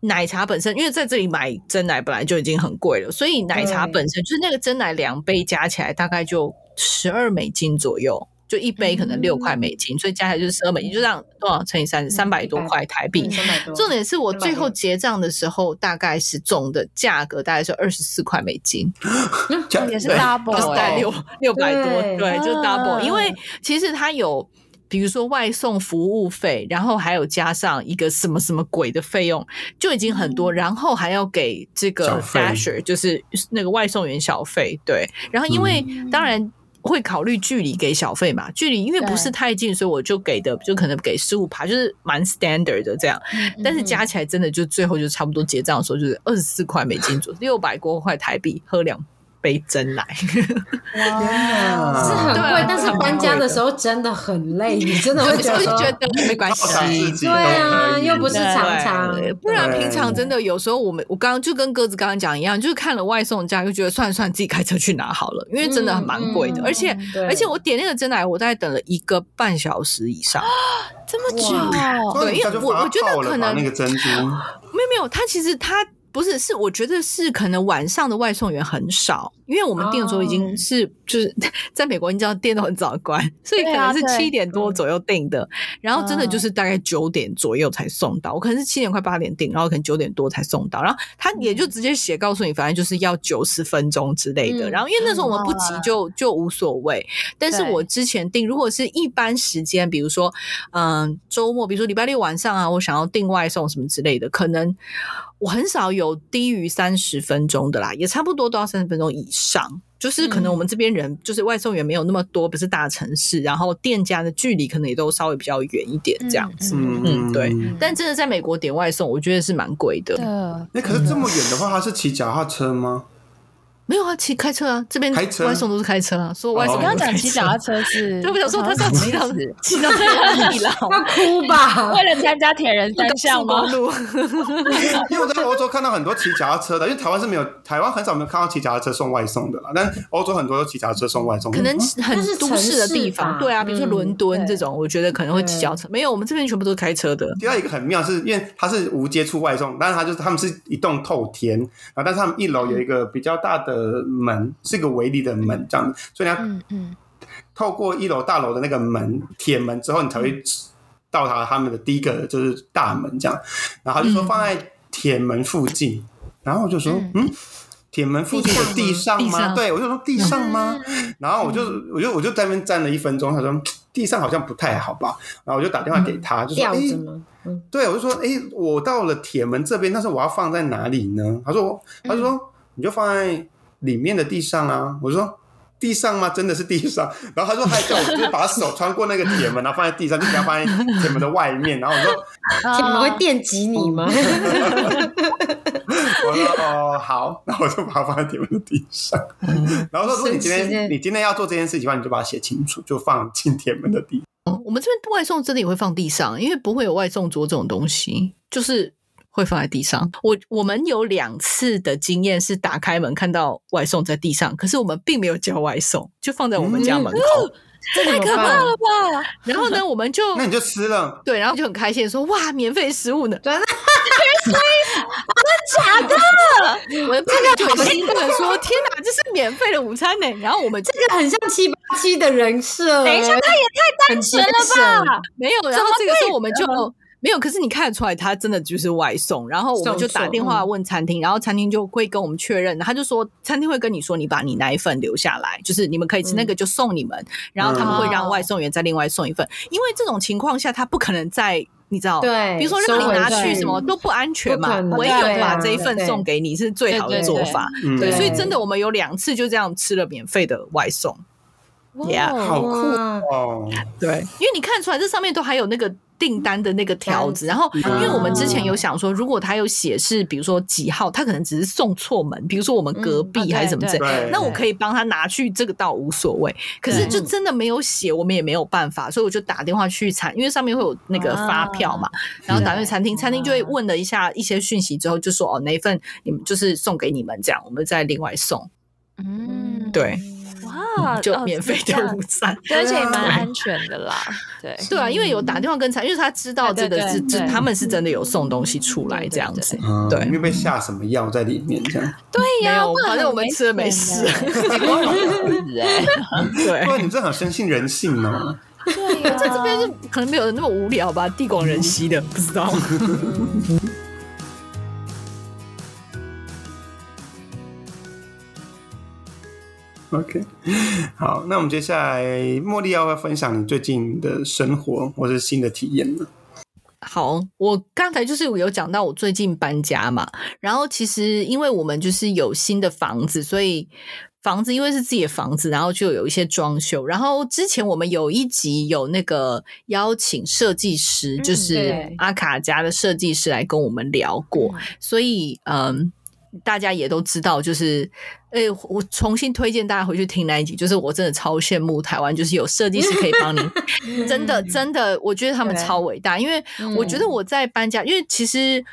奶茶本身，因为在这里买真奶本来就已经很贵了，所以奶茶本身就是那个真奶两杯加起来大概就十二美金左右。就一杯可能六块美金，所以加起来就是十二美金，就这样多少乘以三，三百多块台币。三百多，重点是我最后360结账的时候，大概是总的价格大概是二十四块美金。也是 double 就是在欸六六百多，对对，就是 double、啊因为其实它有。比如说外送服务费，然后还有加上一个什么什么鬼的费用，就已经很多，然后还要给这个小费 dasher，就是那个外送员小费，对。然后因为、当然会考虑距离给小费嘛，距离因为不是太近，所以我就给的就可能给十五趴，就是蛮 standard 的这样。但是加起来真的就最后就差不多结账的时候就是二十四块美金左右，六百多块台币喝两杯真奶。哇是很贵但是搬家的时候真的很累，你真的会觉得说我就觉得没关系。对啊又不是对常常。对不然平常真的有时候我们我刚刚就跟鸽子刚刚讲一样，就是看了外送价就觉得算了算了，自己开车去拿好了，因为真的很蛮贵的，而且对而且我点那个真奶，我大概等了一个半小时以上。这么久，对因为我我觉得可能那个珍珠，没有没有，它其实它不是是，我觉得是可能晚上的外送员很少，因为我们订的时候已经是、就是 在美国，你知道店都很早关，所以可能是七点多左右订的，然后真的就是大概九点左右才送到，我可能是七点快八点订，然后可能九点多才送到，然后他也就直接写告诉你，反正就是要九十分钟之类的，嗯然后因为那时候我们不急就就无所谓，但是我之前订如果是一般时间，比如说嗯周末，比如说礼拜六晚上啊，我想要订外送什么之类的，可能我很少有低于三十分钟的啦，也差不多都要三十分钟以上。就是可能我们这边人就是外送员没有那么多，不是大城市，然后店家的距离可能也都稍微比较远一点这样子。嗯嗯对但真的在美国点外送，我觉得是蛮贵的。的哎，可是这么远的话，他是骑脚踏车吗？没有啊，骑开车啊，这边开车外送都是开车啊，说外送刚刚讲骑脚踏车是，对，我想说他是要骑到骑到哪里了？他哭吧？为了参加铁人三项吗？路 因为我在欧洲看到很多骑脚踏车的，因为台湾是没有，台湾很少没有看到骑脚踏车送外送的啦。但欧洲很多都骑脚踏车送外送，可能嗯很都市的地方，对啊，比如说嗯伦敦这种，我觉得可能会骑脚踏车。没有，我们这边全部都是开车的。第二一个很妙是，因为它是无接触外送，但是它就是他们是一栋透天，啊但是他们一楼有一个比较大的门，是一个围篱的门这样子，所以你要嗯嗯，透过一楼大楼的那个门铁门之后，你才会到达他们的第一个就是大门这样。然后他就说放在铁门附近，然后我就说嗯。铁门附近的地上吗？上。对，我就说地上吗？然后我就我就我就在那边站了一分钟，他说地上好像不太好吧。然后我就打电话给他，就说哎，对，我就说，哎、我到了铁门这边，但是我要放在哪里呢？他说，他就说，你就放在里面的地上啊。我说，地上吗？真的是地上。然后他说，还叫我就是把手穿过那个铁门，然后放在地上，就不要放在铁门的外面。然后我说，铁门会电击你吗？我说哦好，然后我就把它放在铁门的地上。然后说，如果你今天你今天要做这件事情的话，你就把它写清楚，就放进铁门的地。我们这边外送真的也会放地上，因为不会有外送桌这种东西，就是会放在地上。我我们有两次的经验是打开门看到外送在地上，可是我们并没有叫外送，就放在我们家门口。这太可怕了吧！然后呢，我们就那你就吃了，对，然后就很开心地说哇，免费食物呢，真的 假的？我的朋友就很兴奋地说天哪，这是免费的午餐呢。然后我们这个很像七八七的人设。等一下，他也太单纯了吧？没有，然后这个时候我们就。没有，可是你看得出来，他真的就是外送。然后我们就打电话问餐厅，然后餐厅就会跟我们确认，他就说餐厅会跟你说，你把你那一份留下来，就是你们可以吃那个就送你们，然后他们会让外送员再另外送一份。因为这种情况下，他不可能再你知道，对，比如说让你拿去什么都不安全嘛，唯有把这一份送给你是最好的做法。对，所以真的我们有两次就这样吃了免费的外送，哇，好酷哦！对，因为你看出来这上面都还有那个。订单的那个条子，然后因为我们之前有想说，如果他有写是比如说几号，他可能只是送错门，比如说我们隔壁还是什么之类，那我可以帮他拿去这个倒无所谓。可是就真的没有写，我们也没有办法，所以我就打电话去餐，因为上面会有那个发票嘛，然后打去餐厅，餐厅就会问了一下一些讯息之后，就说哦，哪一份你们就是送给你们这样，我们再另外送。嗯，对。哇，就免费的午餐，而且也蛮安全的啦。对对啊，因为有打电话跟餐，因为他知道这个是，这他们是真的有送东西出来这样子。对，没有被下什么药在里面这样。对呀，反正我们吃了没事。对，不然你这很深信人性呢。对呀，在这边就可能没有那么无聊吧，地广人稀的，不知道。OK，好，那我们接下来茉莉要不要分享你最近的生活或是新的体验呢？好，我刚才就是有讲到我最近搬家嘛，然后其实因为我们就是有新的房子，所以房子因为是自己的房子，然后就有一些装修。然后之前我们有一集有那个邀请设计师，就是阿卡家的设计师来跟我们聊过，所以嗯。大家也都知道，就是，诶，我重新推荐大家回去听那一集，就是我真的超羡慕台湾，就是有设计师可以帮你，真的真的，我觉得他们超伟大，因为我觉得我在搬家，因为其实。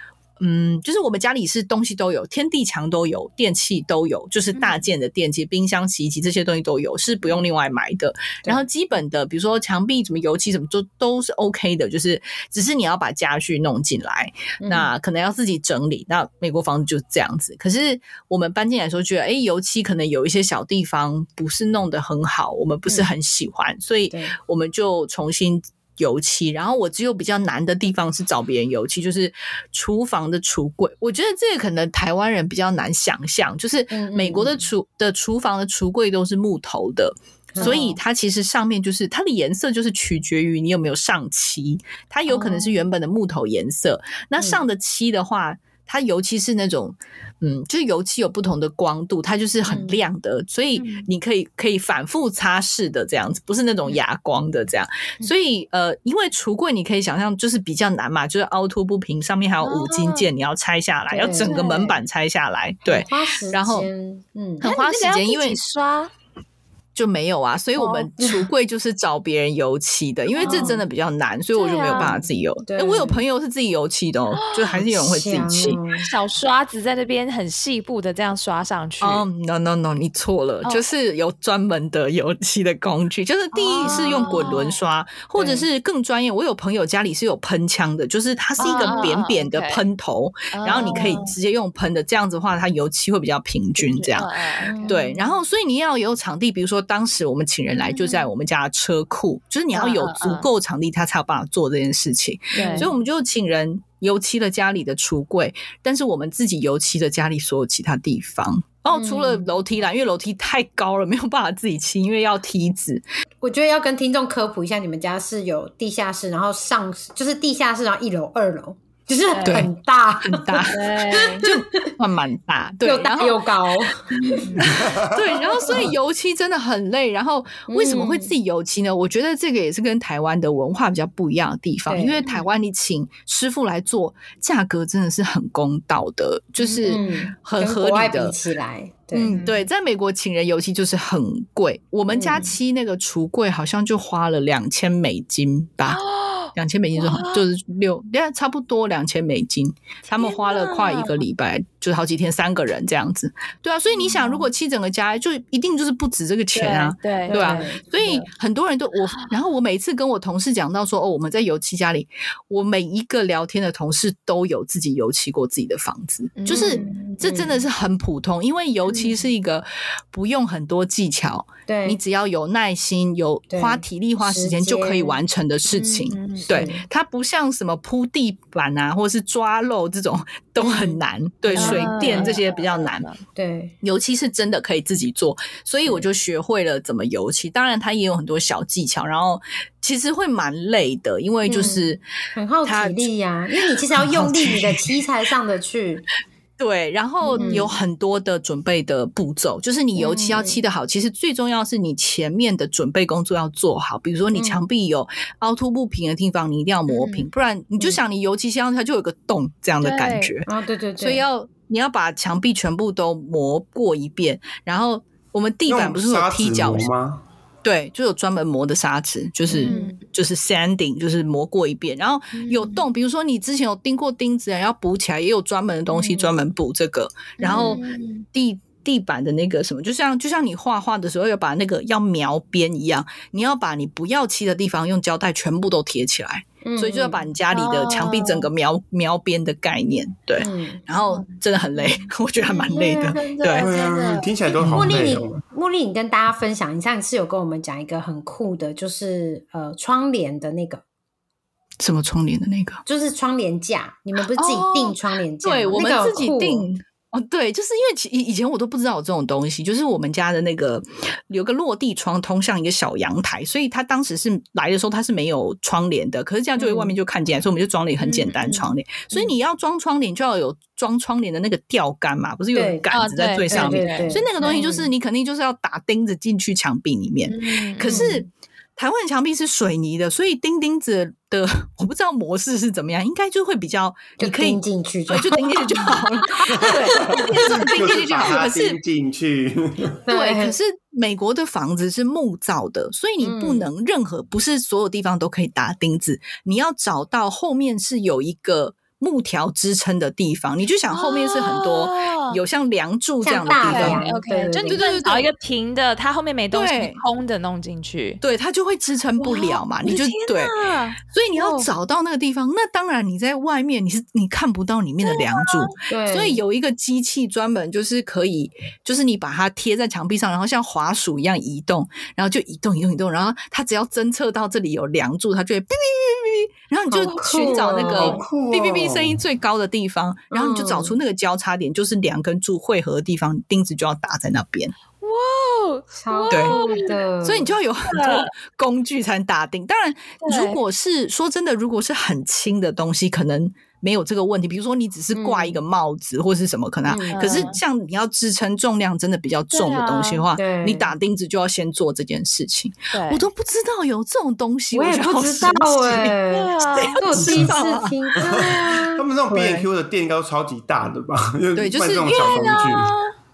嗯，就是我们家里是东西都有，天地墙都有，电器都有，就是大件的电器，冰箱、洗衣机这些东西都有，是不用另外买的。然后基本的，比如说墙壁怎么油漆什么，都都是 OK 的，就是只是你要把家具弄进来，那可能要自己整理。那美国房子就是这样子。可是我们搬进来的时候觉得，哎，油漆可能有一些小地方不是弄得很好，我们不是很喜欢，所以我们就重新。油漆，然后我只有比较难的地方是找别人油漆，就是厨房的橱柜。我觉得这个可能台湾人比较难想象，就是美国的厨的厨房的橱柜都是木头的，所以它其实上面就是它的颜色就是取决于你有没有上漆，它有可能是原本的木头颜色，那上的漆的话。它油漆是那种，嗯，就是油漆有不同的光度，它就是很亮的，所以你可以可以反复擦拭的这样子，不是那种哑光的这样。所以呃，因为橱柜你可以想象就是比较难嘛，就是凹凸不平，上面还有五金件，你要拆下来，要整个门板拆下来，对，然后嗯，很花时间，因为刷。就没有啊，所以我们橱柜就是找别人油漆的，因为这真的比较难，所以我就没有办法自己油。哎，我有朋友是自己油漆的，哦，就还是有人会自己漆。小刷子在那边很细部的这样刷上去。哦，no no no，你错了，就是有专门的油漆的工具，就是第一是用滚轮刷，或者是更专业。我有朋友家里是有喷枪的，就是它是一个扁扁的喷头，然后你可以直接用喷的，这样子的话它油漆会比较平均。这样对，然后所以你要有场地，比如说。当时我们请人来就在我们家车库，就是你要有足够场地，他才有办法做这件事情。对，所以我们就请人油漆了家里的橱柜，但是我们自己油漆了家里所有其他地方。然后除了楼梯啦，因为楼梯太高了，没有办法自己漆，因为要梯子。我觉得要跟听众科普一下，你们家是有地下室，然后上就是地下室，然后一楼、二楼。就是很大很大，就还蛮大，对，又大又高，对，然后所以 油漆真的很累。然后为什么会自己油漆呢？我觉得这个也是跟台湾的文化比较不一样的地方。因为台湾你请师傅来做，价格真的是很公道的，就是很合理的。比起来，嗯，对，在美国请人油漆就是很贵。我们家漆那个橱柜好像就花了两千美金吧。两千美金就好，就是六，对，差不多两千美金。他们花了快一个礼拜，就是好几天，三个人这样子。对啊，所以你想，如果七整个家，就一定就是不止这个钱啊，对对吧？所以很多人都我，然后我每次跟我同事讲到说，哦，我们在油漆家里，我每一个聊天的同事都有自己油漆过自己的房子，就是嗯这真的是很普通，因为油漆是一个不用很多技巧，对。你只要有耐心，有花体力、花时间就可以完成的事情。对，它不像什么铺地板啊，或者是抓漏这种都很难。对，嗯水电这些比较难。对油漆是真的可以自己做，所以我就学会了怎么油漆。当然，它也有很多小技巧，然后其实会蛮累的，因为就是很耗它体力呀、因为你其实要用力，你的漆才上得去。对，然后嗯有很多的准备的步骤，就是你油漆要漆的好，其实最重要是你前面的准备工作要做好。比如说你嗯墙壁有凹凸不平的地方，你一定要磨平，嗯不然你就想你油漆上它就有个洞这样的感觉。哦，对对对，所以要你要把墙壁全部都磨过一遍，然后我们地板不是有踢脚吗？对，就有专门磨的砂纸，就是、嗯。就是 sanding，就是磨过一遍，然后有洞，比如说你之前有钉过钉子，要补起来，也有专门的东西嗯。专门补这个，然后嗯。地。地板的那个什么，就像就像你画画的时候要把那个要描边一样，你要把你不要漆的地方用胶带全部都贴起来，嗯所以就要把你家里的墙壁整个描描边的概念，对。嗯然后真的很累，我觉得还蛮累的，对。对啊，听起来都好茉莉，你累哦。茉莉，你跟大家分享，你上一次有跟我们讲一个很酷的，就是呃窗帘的那个，什么窗帘的那个？就是窗帘架，你们不是自己订窗帘架吗？对，我们自己酷哦对，就是因为以以前我都不知道有这种东西，就是我们家的那个有个落地窗通向一个小阳台，所以他当时是来的时候他是没有窗帘的，可是这样就会外面就看见来，所以我们就装了一个很简单窗帘。所以你要装窗帘就要有装窗帘的那个吊杆嘛，不是有杆子在最上面，所以那个东西就是你肯定就是要打钉子进去墙壁里面。嗯可是台湾的墙壁是水泥的，所以钉钉子的我不知道模式是怎么样，应该就会比较就你可以钉进去就对，就钉进去就好了。对，钉进去就好可是钉进去，对，可是美国的房子是木造的，所以你不嗯能任何不是所有地方都可以打钉子，你要找到后面是有一个。木条支撑的地方，你就想后面是很多哦。有像梁柱这样的地方，OK，对对就你对对对找一个平的，它后面没东西，空的弄进去。对，它就会支撑不了嘛，你就对，所以你要哦。找到那个地方，那当然你在外面你是你看不到里面的梁柱，对，所以有一个机器专门就是可以，就是你把它贴在墙壁上，然后像滑鼠一样移动，然后就移动移动移动，然后它只要侦测到这里有梁柱，它就会哔哔哔哔哔，然后你就寻找那哦个好酷哦。哔哔哔声音最高的地方，然后你就找出那个交叉点，就是两根柱汇合的地方，钉子就要打在那边，哇，超的，所以你就要有很多工具才能打钉。当然，如果是说真的，如果是很轻的东西，可能。没有这个问题，比如说你只是挂一个帽子或是什么，可能啊、嗯。可是像你要支撑重量真的比较重的东西的话，啊对。你打钉子就要先做这件事情。我都不知道有这种东西，我也觉得好不知道神奇哎、对啊 第一次知道啊听，对啊。他，们那种 B 对 N Q 的店应该都超级大的吧？对就是卖这种小工具。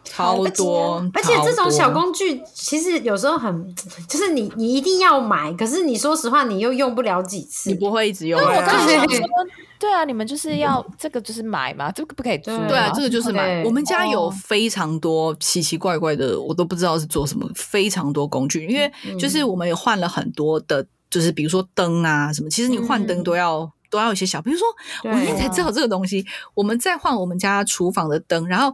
超多，而且这种小工具其实有时候很，就是你你一定要买，可是你说实话，你又用不了几次你。不会一直用对啊我刚才想说，对啊，你们就是要这个就是买嘛，这个不可以租。对对啊，这个就是买。我们家有哦非常多奇奇怪怪的，我都不知道是做什么，非常多工具。因为嗯就是我们也换了很多的，就是比如说灯啊什么，其实你换灯都要。都要有一些小，比如说我对那天才知道这个东西。我们再换我们家厨房的灯，然后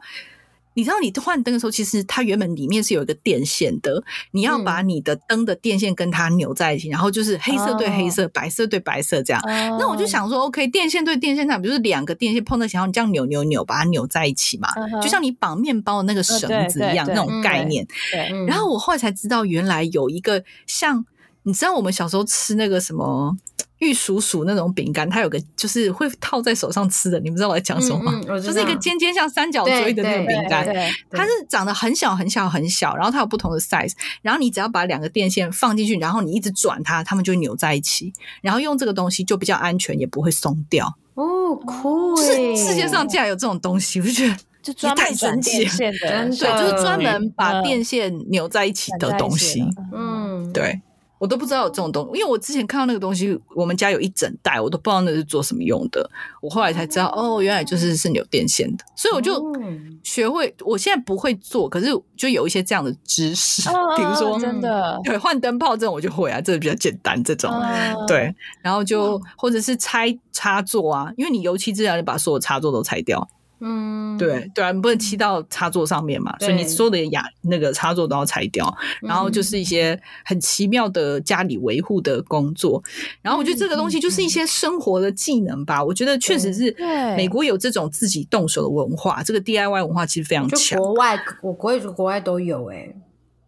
你知道你换灯的时候，其实它原本里面是有一个电线的，你要把你的灯的电线跟它扭在一起，然后就是黑色对黑色，白色对白色这样。哦，那我就想说，OK，电线对电线，那不就是两个电线碰在一起，然后你这样扭扭扭，把它扭在一起嘛？嗯就像你绑面包的那个绳子一样，那种概念。对，嗯然后我后来才知道，原来有一个像你知道我们小时候吃那个什么玉鼠鼠那种饼干，它有个就是会套在手上吃的，你们知道我在讲什么吗？嗯嗯就是一个尖尖像三角锥的那种饼干。对，它是长得很小很小很小，然后它有不同的 size，然后你只要把两个电线放进去，然后你一直转它，它们就扭在一起，然后用这个东西就比较安全，也不会松掉。哦，酷就欸！是世界上竟然有这种东西，我就觉得就太神奇了对，就是专门把嗯电线扭在一起的东西。嗯，对，我都不知道有这种东西，因为我之前看到那个东西，我们家有一整袋，我都不知道那是做什么用的。我后来才知道，哦，原来就是是有电线的，所以我就嗯学会。我现在不会做，可是就有一些这样的知识，比如说哦真的，对换灯泡这种我就会啊，这个比较简单这种。嗯对，然后就或者是拆插座啊，因为你油漆之前你把所有插座都拆掉，嗯，对对啊，你不能漆到插座上面嘛，所以你对所有的牙那个插座都要拆掉。然后就是一些很奇妙的家里维护的工作。然后我觉得这个东西就是一些生活的技能吧。我觉得确实是对美国有这种自己动手的文化，这个 DIY 文化其实非常强。国外，我国外国外都有哎、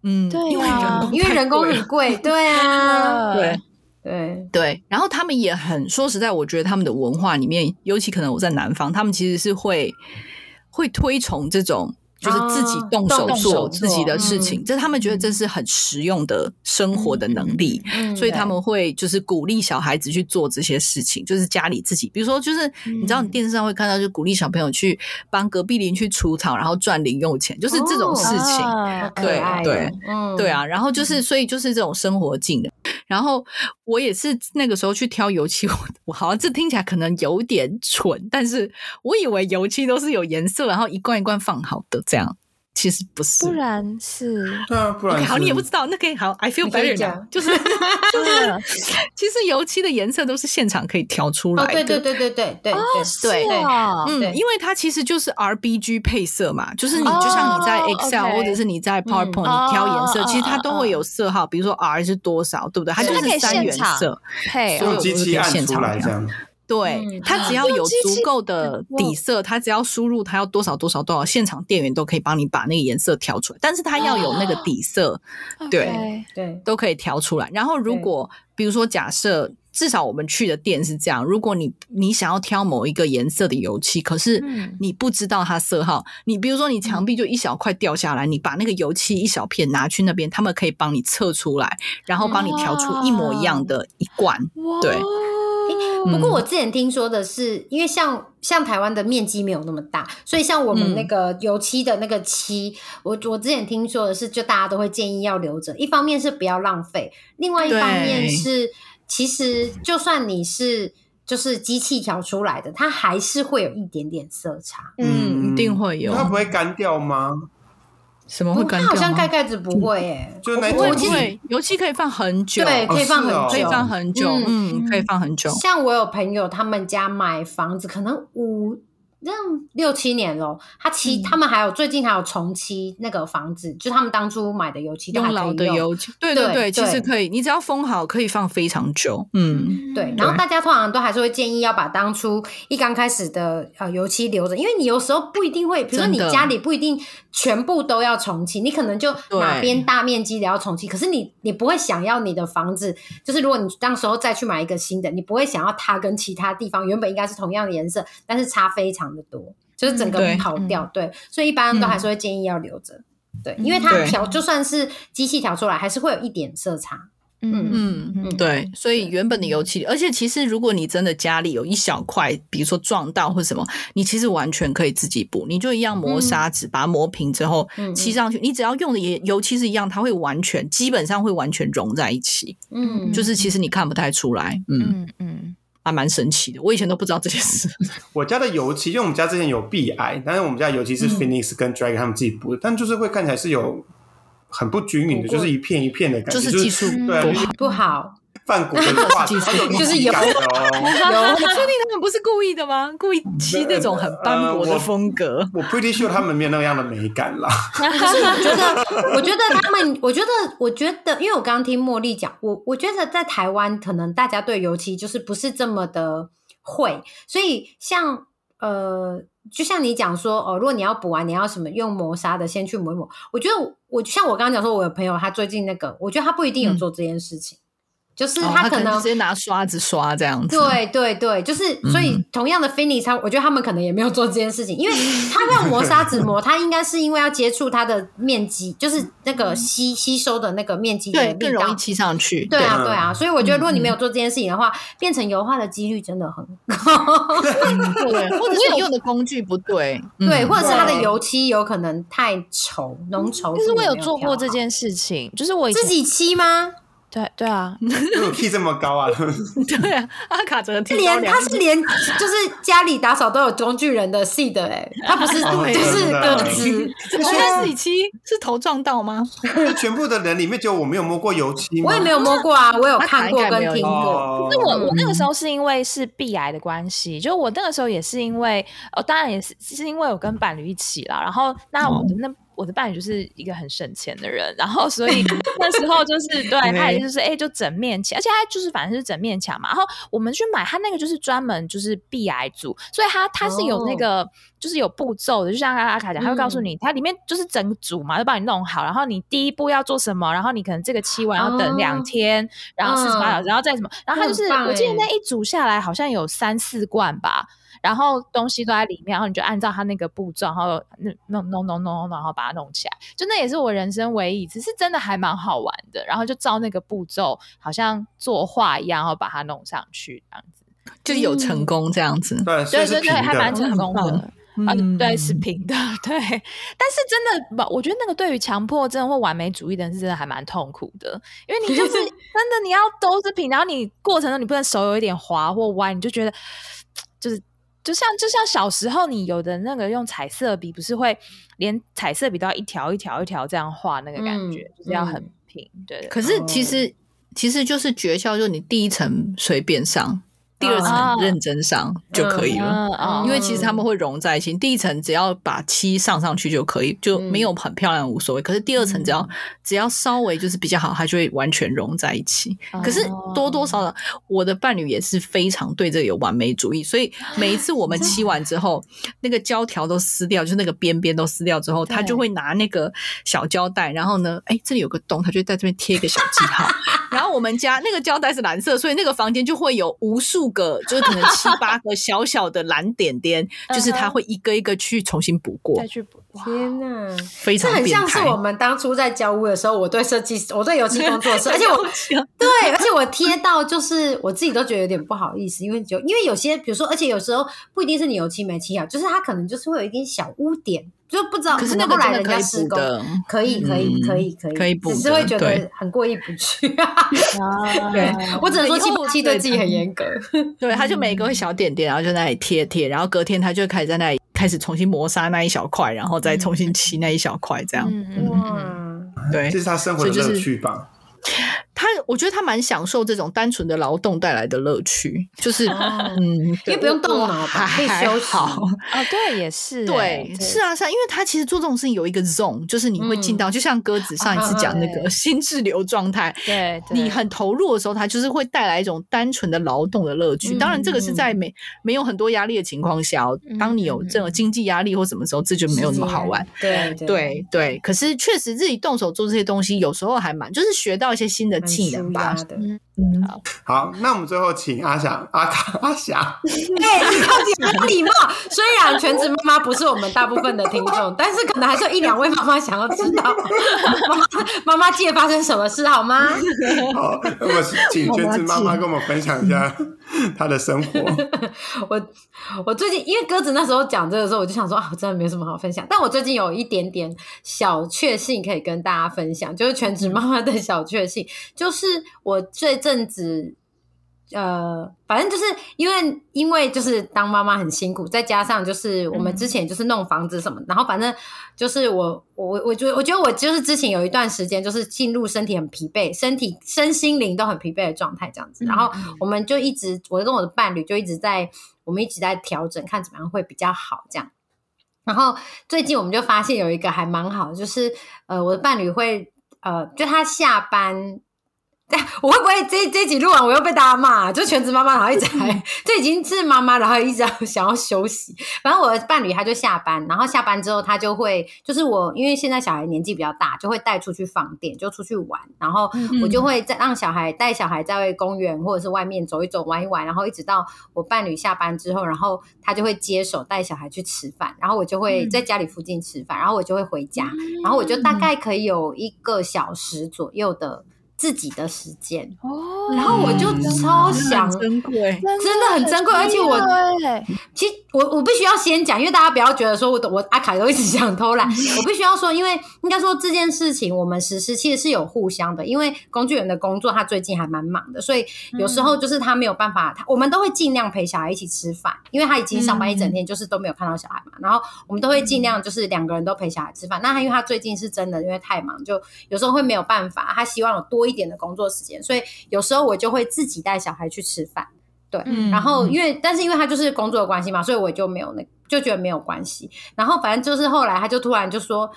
嗯，对因为啊人工因为人工很贵，对啊，对。对，对，然后他们也很说实在，我觉得他们的文化里面，尤其可能我在南方，他们其实是会会推崇这种。就是自己动手做自己的事情，这、他们觉得这是很实用的生活的能力，嗯所以他们会就是鼓励小孩子去做这些事情，就是家里自己，比如说就是你知道你电视上会看到，就鼓励小朋友去帮隔壁邻去除草，然后赚零用钱，就是这种事情。对对，嗯，对啊，然后就是，所以就是这种生活技能。然后我也是那个时候去挑油漆，我我好像这听起来可能有点蠢，但是我以为油漆都是有颜色，然后一罐一罐放好的，这样其实不是。不然是 不然不然好你也不知道那可以好 i feel better 讲。就是就是 其实油漆的颜色都是现场可以调出来的。对对对对对对是对嗯因为它其实就是 rbg 配色嘛就是你就像你在 excel 或者是你在 power point 你挑颜色其实它都会有色号比如说 r 是多少对不对？它就是三原色配所有机器要现场来讲对嗯，它只要有足够的底色，它只要输入它要多少多少多少，现场店员都可以帮你把那个颜色调出来，但是它要有那个底色，对对，都可以调出来。然后如果比如说假设。至少我们去的店是这样，如果你你想要挑某一个颜色的油漆，可是嗯你不知道它色号，你比如说你墙壁就一小块掉下来，你把那个油漆一小片拿去那边，他们可以帮你测出来，然后帮你调出一模一样的一罐。哇对不过我之前听说的是，因为像像台湾的面积没有那么大，所以像我们那个油漆的那个漆，我我之前听说的是，就大家都会建议要留着。一方面是不要浪费，另外一方面是，其实就算你是就是机器调出来的，它还是会有一点点色差。嗯，一定会有。它不会干掉吗？什么会干掉好像盖盖子不会诶、就那不会种其实不会，油漆可以放很久，对，可以放很久，可以放很久，嗯。嗯，可以放很久。像我有朋友，他们家买房子可能五这样六七年了，他漆、嗯。他们还有最近还有重漆那个房子，就他们当初买的油漆都还用老的可以用。油漆，对对对，其实可以，你只要封好，可以放非常久。嗯，对，然后大家通常都还是会建议要把当初一刚开始的呃油漆留着，因为你有时候不一定会，比如说你家里不一定全部都要重漆，你可能就哪边大面积的要重漆，可是你你不会想要你的房子，就是如果你当时候再去买一个新的，你不会想要它跟其他地方原本应该是同样的颜色，但是差非常的多，就是整个跑掉，对，所以一般都还是会建议要留着。对，因为它调就算是机器调出来，还是会有一点色差。嗯嗯嗯对，所以原本的油漆，而且其实如果你真的家里有一小块，比如说撞到或什么，你其实完全可以自己补，你就一样磨砂纸，把它磨平之后漆上去，你只要用的也油漆是一样，它会完全基本上会完全融在一起，嗯，就是其实你看不太出来，嗯，嗯嗯还蛮神奇的，我以前都不知道这件事。我家的油漆，因为我们家之前有壁癌，但是我们家油漆是嗯 Phoenix 跟 Dragon 他们自己补的，但就是会看起来是有很不均匀的，就是一片一片的感觉，就是技术对不好。梵谷的画，技术它有就是有质感的哦。你确定他们不是故意的吗？故意漆那种很斑驳的风格？我 pretty sure 他们没有那样的美感啦。可是我觉得，我觉得他们，我觉得，我觉得，因为我刚刚听茉莉讲，我我觉得在台湾可能大家对油漆就是不是这么的会，所以像呃，就像你讲说哦，如果你要补完，你要什么用磨砂的先去磨一磨。我觉得我，像我刚刚讲说，我有朋友他最近那个，我觉得他不一定有做这件事情，就是他可能直接拿刷子刷这样子。对对对，就是所以同样的 Finish，他我觉得他们可能也没有做这件事情，因为 他用磨砂纸磨，他应该是因为要接触它的面积，就是那个吸吸收的那个面积的对，更容易吸上去。对啊，对对啊，所以我觉得如果你没有做这件事情的话，变成油画的几率真的很高对，或者是你用的工具不对，对，嗯或者是它的油漆有可能太稠、浓稠。其实我有做过这件事情，就是我自己漆吗？对对啊，为我 key 这么高啊？对啊，阿卡整个提高连他是连就是家里打扫都有工具人的 seed 哎、他不是 哦就是真的鸽子。我觉得自己漆是头撞到吗？就全部的人里面，只有我没有摸过油漆？我也没有摸过啊，我有看过跟听过。哦那我我那个时候是因为是鼻癌的关系，就我那个时候也是因为，哦，当然也是是因为我跟伴侣一起啦，然后那我的那。我的伴侣就是一个很省钱的人，然后所以 那时候就是对他也就是哎、就整面墙，而且他就是反正是整面墙嘛。然后我们去买他那个就是专门就是鼻癌组，所以他他是有那个、就是有步骤的，就像刚刚阿卡讲，他会告诉你，它里面就是整组嘛，就帮你弄好，然后你第一步要做什么，然后你可能这个期完要等两天，然后四十八小时，然后再什么，然后他就是我记得欸那一组下来好像有三四罐吧。然后东西都在里面，然后你就按照他那个步骤，然后弄弄弄弄弄，然后把它弄起来。就那也是我人生唯一一次，是真的还蛮好玩的。然后就照那个步骤，好像作画一样，然后把它弄上去，这样子。就有成功这样子。对，对对对，还蛮。成功的。很啊，嗯对，是平的，对。但是真的，我觉得那个对于强迫症或完美主义的人是真的还蛮痛苦的，因为你就是 真的你要都是平，然后你过程中你不能手有一点滑或歪，你就觉得 就是就像就像小时候你有的那个用彩色笔，不是会连彩色笔都要一条一条一条这样画那个感觉，嗯就是要很嗯平，对对可是其实其实就是诀窍，就是你第一层随便上，第二哦层认真上就可以了。因为其实他们会融在一起，第一层只要把漆上上去就可以，就没有很漂亮无所谓。可是第二层只要、只要稍微就是比较好，它就会完全融在一起。可是多多少少，我的伴侣也是非常对这个有完美主义，所以每一次我们漆完之后，那个胶条都撕掉，就是那个边边都撕掉之后，他就会拿那个小胶带，然后呢，哎，这里有个洞，他就在这边贴一个小记号。然后我们家那个胶带是蓝色，所以那个房间就会有无数个，就是可能七 八个小小的蓝点点，就是他会一个一个去重新补过再，去补。哇天哪！非常变这很像是。我们当初在交屋的时候，我对设计，我对油漆工作室，而且我对，而且我贴到就是我自己都觉得有点不好意思，因为就因为有些，比如说，而且有时候不一定是你油漆没漆好，就是它可能就是会有一一点小污点，就不知道。可是那个来人真的可以家施工，补的，可以，可以，嗯可以，可以，可以补只是会觉得很过意不去 啊。对我只能说七以后八七对自己很严格。对，他就每一个会小点点，然后就在那里贴贴，然后隔天他就开始在那里开始重新磨砂那一小块，然后再重新漆那一小块，这样。哇，对这，是他生活的乐趣吧？他我觉得他蛮享受这种单纯的劳动带来的乐趣，就是哦嗯，因为不用动脑吧还可以还休息好。哦，对，也是欸，对，是啊，是啊，因为他其实做这种事情有一个 zone，就是你会进到，就像鸽子上一次讲那个 心智流状态，对，对你很投入的时候，它就是会带来一种单纯的劳动的乐趣。嗯当然，这个是在没没有很多压力的情况下哦，当你有这种经济压力或什么时候，这就没有那么好玩。对对对，可是确实自己动手做这些东西，有时候还蛮就是学到一些新的技能吧。舒压的。好，那我们最后请阿翔、阿卡、阿翔，哎，你到底有没有礼貌？虽然全职妈妈不是我们大部分的听众，但是可能还是有一两位妈妈想要知道妈妈妈妈界发生什么事，好吗？好，那么请全职妈妈跟我们分享一下 她的生活。我我最近因为鸽子那时候讲这个时候，我就想说啊，我真的没什么好分享。但我最近有一点点小确幸可以跟大家分享，就是全职妈妈的小确幸，就是我这阵子。呃，反正就是因为因为就是当妈妈很辛苦，再加上就是我们之前就是弄房子什么，然后反正就是我我我觉得我觉得我就是之前有一段时间就是进入身体很疲惫，身体身心灵都很疲惫的状态这样子，然后我们就一直我跟我的伴侣就一直在我们一直在调整，看怎么样会比较好这样。然后最近我们就发现有一个还蛮好的，就是呃我的伴侣会呃就他下班。我会不会这这一集录完我又被大家骂、啊？就全职妈妈，然后一直还这已经是妈妈，然后一直要想要休息。反正我的伴侣他就下班，然后下班之后他就会，就是我因为现在小孩年纪比较大，就会带出去放电，就出去玩，然后我就会再让小孩带小孩在公园或者是外面走一走、玩一玩，然后一直到我伴侣下班之后，然后他就会接手带小孩去吃饭，然后我就会在家里附近吃饭，然后我就会回家，然后我就大概可以有一个小时左右的。自己的时间。哦，然后我就超想珍贵，真的很珍贵而且我对其实我我必须要先讲，因为大家不要觉得说我我阿卡都一直想偷懒，我必须要说，因为应该说这件事情我们实施其实是有互相的，因为工具人的工作他最近还蛮忙的，所以有时候就是他没有办法，他我们都会尽量陪小孩一起吃饭，因为他已经上班一整天，就是都没有看到小孩嘛，然后我们都会尽量就是两个人都陪小孩吃饭。那他因为他最近是真的因为太忙，就有时候会没有办法，他希望有多一点的工作时间，所以有时候我就会自己带小孩去吃饭。对，嗯然后因为但是因为他就是工作的关系嘛，所以我就没有那就觉得没有关系。然后反正就是后来他就突然就说，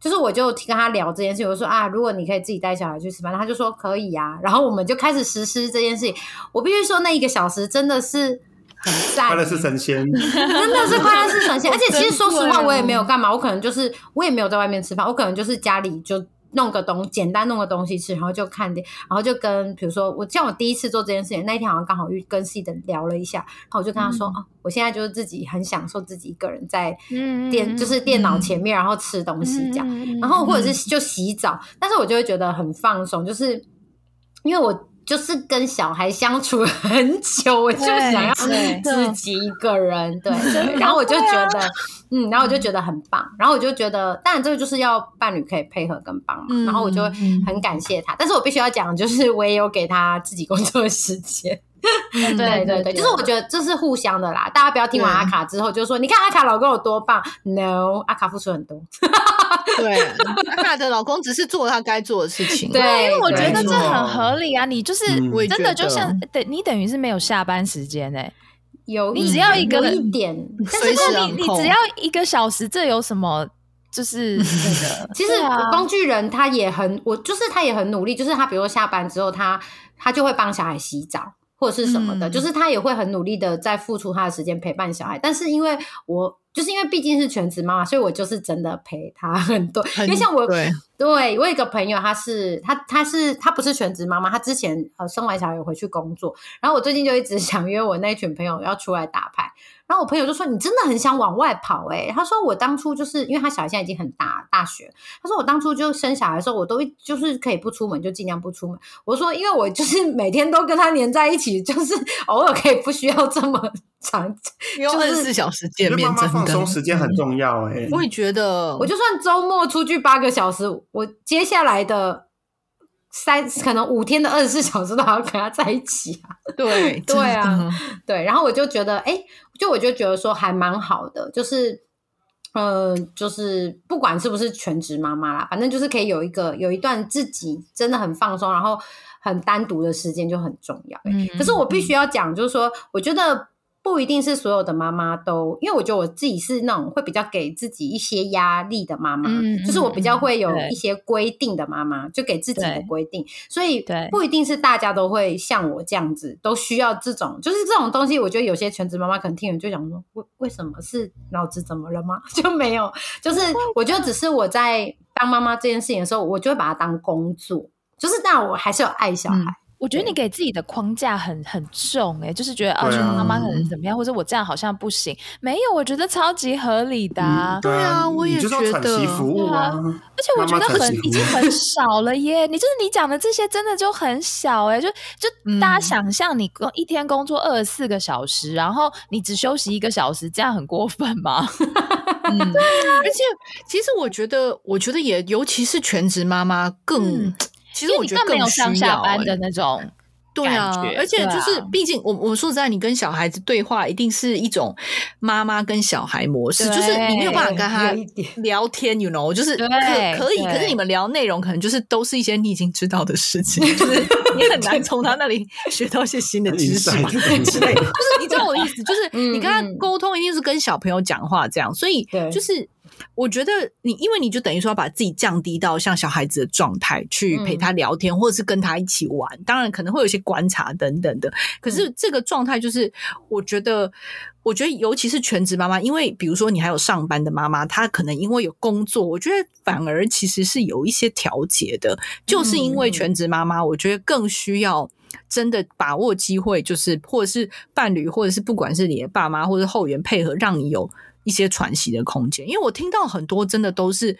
就是我就跟他聊这件事情，我说啊，如果你可以自己带小孩去吃饭，他就说可以啊。然后我们就开始实施这件事情。我必须说那一个小时真的是很赞，快乐是神仙，真的是快乐是神仙。而且其实说实话，我也没有干嘛，我可能就是我也没有在外面吃饭，我可能就是家里就。弄个东简单弄个东西吃，然后就看电，然后就跟比如说我像我第一次做这件事情，那一天好像刚好遇跟 C 的聊了一下，然后我就跟他说、啊，我现在就是自己很享受自己一个人在嗯电、就是电脑前面，然后吃东西这样，然后或者是就洗澡，但是我就会觉得很放松，就是因为我就是跟小孩相处很久，我就想要自己一个人，对。对，然后我就觉得，嗯，然后我就觉得很棒，然后我就觉得，当然这个就是要伴侣可以配合跟帮忙，嗯然后我就很感谢他，但是我必须要讲，就是我也有给他自己工作的时间。对对对对，就是我觉得这是互相的啦。大家不要听完阿卡之后就说，你看阿卡老公有多棒？No，阿卡付出很多。对，阿卡的老公只是做他该做的事情，对，因为我觉得这很合理啊，你就是真的就像等你等于是没有下班时间哎，有你只要一个一点，但是你你只要一个小时，这有什么？就是那个，其实啊。工具人他也很，我就是他也很努力，就是他比如说下班之后，他他就会帮小孩洗澡或者是什么的，嗯就是他也会很努力的在付出他的时间陪伴小孩。但是因为我就是因为毕竟是全职妈妈，所以我就是真的陪他很多。很因为像我对对我有一个朋友，他是他他是他不是全职妈妈，他之前呃生完小孩有回去工作，然后我最近就一直 想约我那一群朋友要出来打牌，然后我朋友就说你真的很想往外跑诶、欸。他说我当初就是因为他小孩现在已经很大大学，他说我当初就生小孩的时候，我都就是可以不出门就尽量不出门。我说因为我就是 每天都跟他黏在一起，就是 偶尔可以不需要这么长，要二十四小时见面，我觉得妈妈真的放松时间很重要哎、我也觉得，我就算周末出去八个小时，我接下来的三可能五天的二十四小时都还要跟他在一起啊。对对啊 对，然后我就觉得，哎，就我就觉得说还蛮好的，就是。呃，就是不管是不是全职妈妈啦，反正就是可以有一个有一段自己真的很放松，然后很单独的时间就很重要。嗯可是我必须要讲，就是说，我觉得不一定是所有的妈妈都，因为我觉得我自己是那种会比较给自己一些压力的妈妈，嗯就是我比较会有一些规定的妈妈，就给自己的规定，所以对不一定是大家都会像我这样子，都需要这种，就是这种东西。我觉得有些全职妈妈可能听了就想说，为为什么是脑子怎么了吗？就没有，就是我觉得只是我在当妈妈这件事情的时候，我就会把它当工作，就是但我还是有爱小孩。嗯我觉得你给自己的框架很很重哎、就是觉得啊，对啊全职妈妈可能怎么样，或者我这样好像不行。没有，我觉得超级合理的、啊。对对啊我也觉得服务啊，而且我觉得很已经很 少了耶！你就是你讲的这些真的就很小哎、就就大家嗯想象你工一天工作二十四个小时，然后你只休息一个小时，这样很过分吗？嗯，而且其实我觉得，我觉得也，尤其是全职妈妈更，嗯其实因为你更没有我觉得需上下要班的欸那种。对啊，而且就是，毕竟我我说实在，你跟小孩子对话一定是一种妈妈跟小孩模式，就是你没有办法跟他聊天，you know，就是可可以，可是你们聊内容可能就是都是一些你已经知道的事情，就是你很难从他那里学到一些新的知识嘛之类的。就是你知道我的意思，就是 嗯你跟他嗯沟通一定是跟小朋友讲话这样，所以就是。我觉得你，因为你就等于说要把自己降低到像小孩子的状态，去陪他聊天，或者是跟他一起玩。当然，可能会有一些观察等等的。可是这个状态就是，我觉得，我觉得尤其是全职妈妈，因为比如说你还有上班的妈妈，她可能因为有工作，我觉得反而其实是有一些调节的，就是因为全职妈妈，我觉得更需要。真的把握机会，就是或者是伴侣，或者是不管是你的爸妈或者后援配合，让你有一些喘息的空间。因为我听到很多真的都是。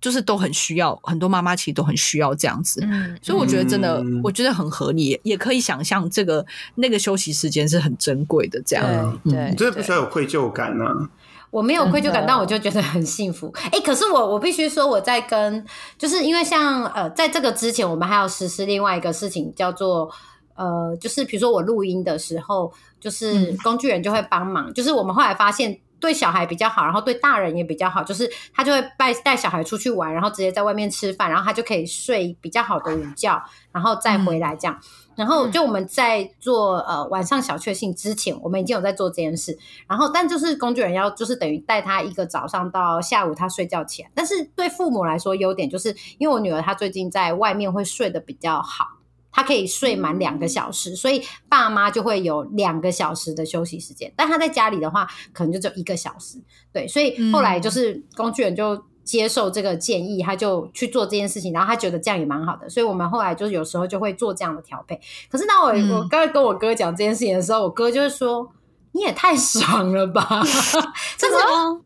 就是都很需要，很多妈妈其实都很需要这样子。嗯，所以我觉得真的，嗯我觉得很合理，也可以想象这个那个休息时间是很珍贵的。这样，对对，你真的不需要有愧疚感啊。我没有愧疚感，但我就觉得很幸福。哎、可是我我必须说，我在跟，就是因为像呃，在这个之前，我们还要实施另外一个事情，叫做呃，就是比如说我录音的时候，就是嗯工具人就会帮忙。就是我们后来发现。对小孩比较好，然后对大人也比较好，就是他就会带带小孩出去玩，然后直接在外面吃饭，然后他就可以睡比较好的午觉，然后再回来这样。然后就我们在做呃晚上小确幸之前，我们已经有在做这件事。然后但就是工具人要就是等于带他一个早上到下午他睡觉前。但是对父母来说，优点就是因为我女儿她最近在外面会睡得比较好。她可以睡满两个小时，所以爸妈就会有两个小时的休息时间。但他在家里的话，可能就只有一个小时。对，所以后来就是工具人就接受这个建议，他就去做这件事情，然后他觉得这样也蛮好的，所以我们后来就是有时候就会做这样的调配。可是当我、嗯我刚才跟我哥讲这件事情的时候，我哥就是说。你也太爽了吧！就是，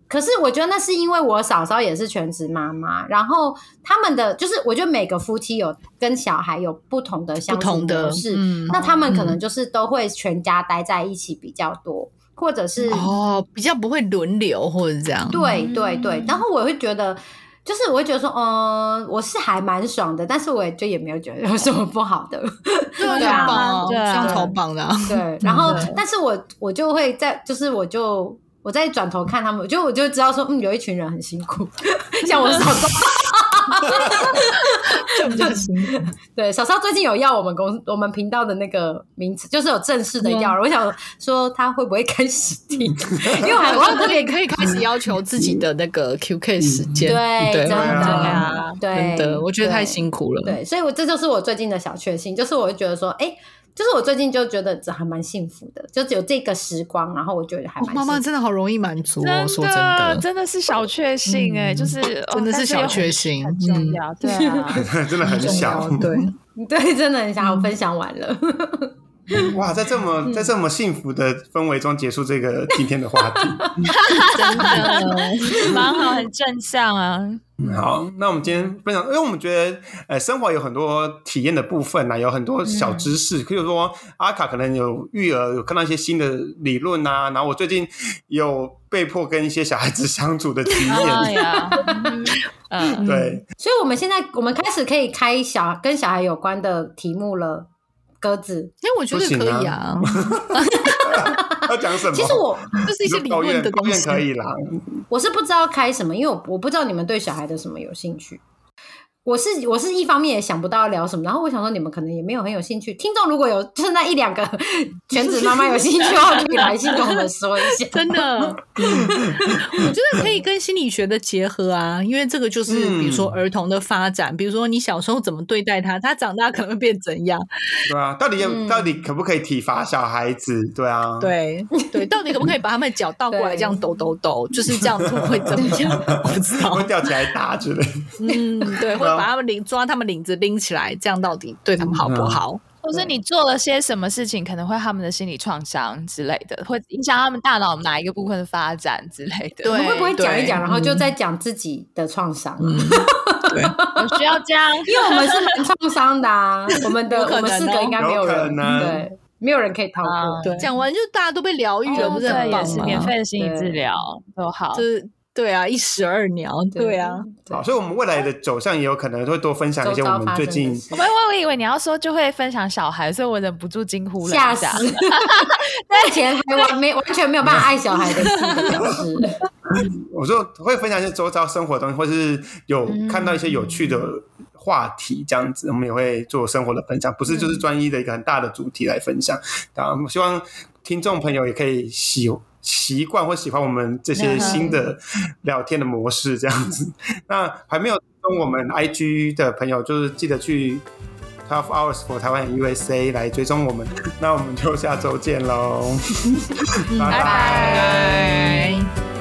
可是我觉得那是因为我嫂嫂也是全职妈妈，然后他们的就是，我觉得每个夫妻有跟小孩有不同的相处不同的模式，嗯那他们可能就是都会全家待在一起比较多，或者是哦，比较不会轮流或者这样。对对对，然后我会觉得，就是我会觉得说，嗯、我是还蛮爽的，但是我也就也没有觉得有什么不好的，对啊，对啊很棒哦，对超棒的啊。对。然后，但是我我就会在，就是我就我再转头看他们，我就我就知道说，嗯，有一群人很辛苦，像我嫂嫂，就比较辛苦。对，小超最近有要我们公我们频道的那个名字，就是有正式的要了，我想说他会不会开始听，因为我还我要特别可以开始要求自己的那个 QK 时间，对，真对的，啊对，真的，我觉得太辛苦了。对，所以我这就是我最近的小确幸，就是我会觉得说，哎、就是我最近就觉得这还蛮幸福的，就只有这个时光，然后我觉得还蛮妈妈真的好容易满足哦，真说真的。的，真的是小确幸哎，嗯就是哦真的是小确幸很重嗯。要，对啊，真的很小。对，对，真的很想我分享完了。哇，在这么在这么幸福的氛围中结束这个今天的话题。真的。蛮好，很正向啊。嗯好，那我们今天分享，因为我们觉得，呃，生活有很多体验的部分呐、有很多小知识，比如说阿卡可能有育儿，有看到一些新的理论啊，然后我最近有被迫跟一些小孩子相处的经验，哎呀，嗯，对，所以我们现在我们开始可以开小跟小孩有关的题目了。鸽子，哎，我觉得可以啊，要讲什么？其实我 就是一些理论的东西。可以啦，我是不知道开什么，因为我我不知道你们对小孩的什么有兴趣。我是我是一方面也想不到聊什么，然后我想说你们可能也没有很有兴趣。听众如果有就是那一两个 全职妈妈有兴趣的话，可以来信跟我们说一下。真的，嗯我觉得可以跟心理学的结合啊，因为这个就是嗯比如说儿童的发展，比如说你小时候怎么对待他，他长大可能会变怎样，对啊，到底要、嗯到底可不可以体罚小孩子？对啊，对对，到底可不可以把他们脚倒过来这样抖抖抖，就是这样做会怎么样？我不知道会，吊起来打之类的。嗯，对，把他们领抓他们领子拎起来，这样到底对他们好不好？或是你做了些什么事情，可能会他们的心理创伤之类的，会影响他们大脑哪一个部分的发展之类的。对会不会讲一讲，然后就在讲自己的创伤？嗯，对，我需要这样，因为我们是蛮创伤的啊，我们的 可能哦我们四个应该没有人能对，没有人可以逃啊过。对，讲完就大家都被疗愈了，哦不是很，棒吗？也是免费的心理治疗都好。就是对啊，一石二鸟，对啊，好，所以我们未来的走向也有可能会多分享一些我们最近我我以为你要说就会分享小孩，所以我忍不住惊呼了吓一下。死！目前还完没完全没有办法爱小孩的四个表示。我说会分享一些周遭生活的东西，或是有嗯看到一些有趣的话题，这样子，我们也会做生活的分享，不是就是专一的一个很大的主题来分享。当然，我希望听众朋友也可以喜习惯或喜欢我们这些新的聊天的模式，这样子。那还没有跟我们 IG 的朋友，就是记得去 Twelve Hours for 台湾 USA 来追踪我们。那我们就下周见喽，拜 拜拜拜。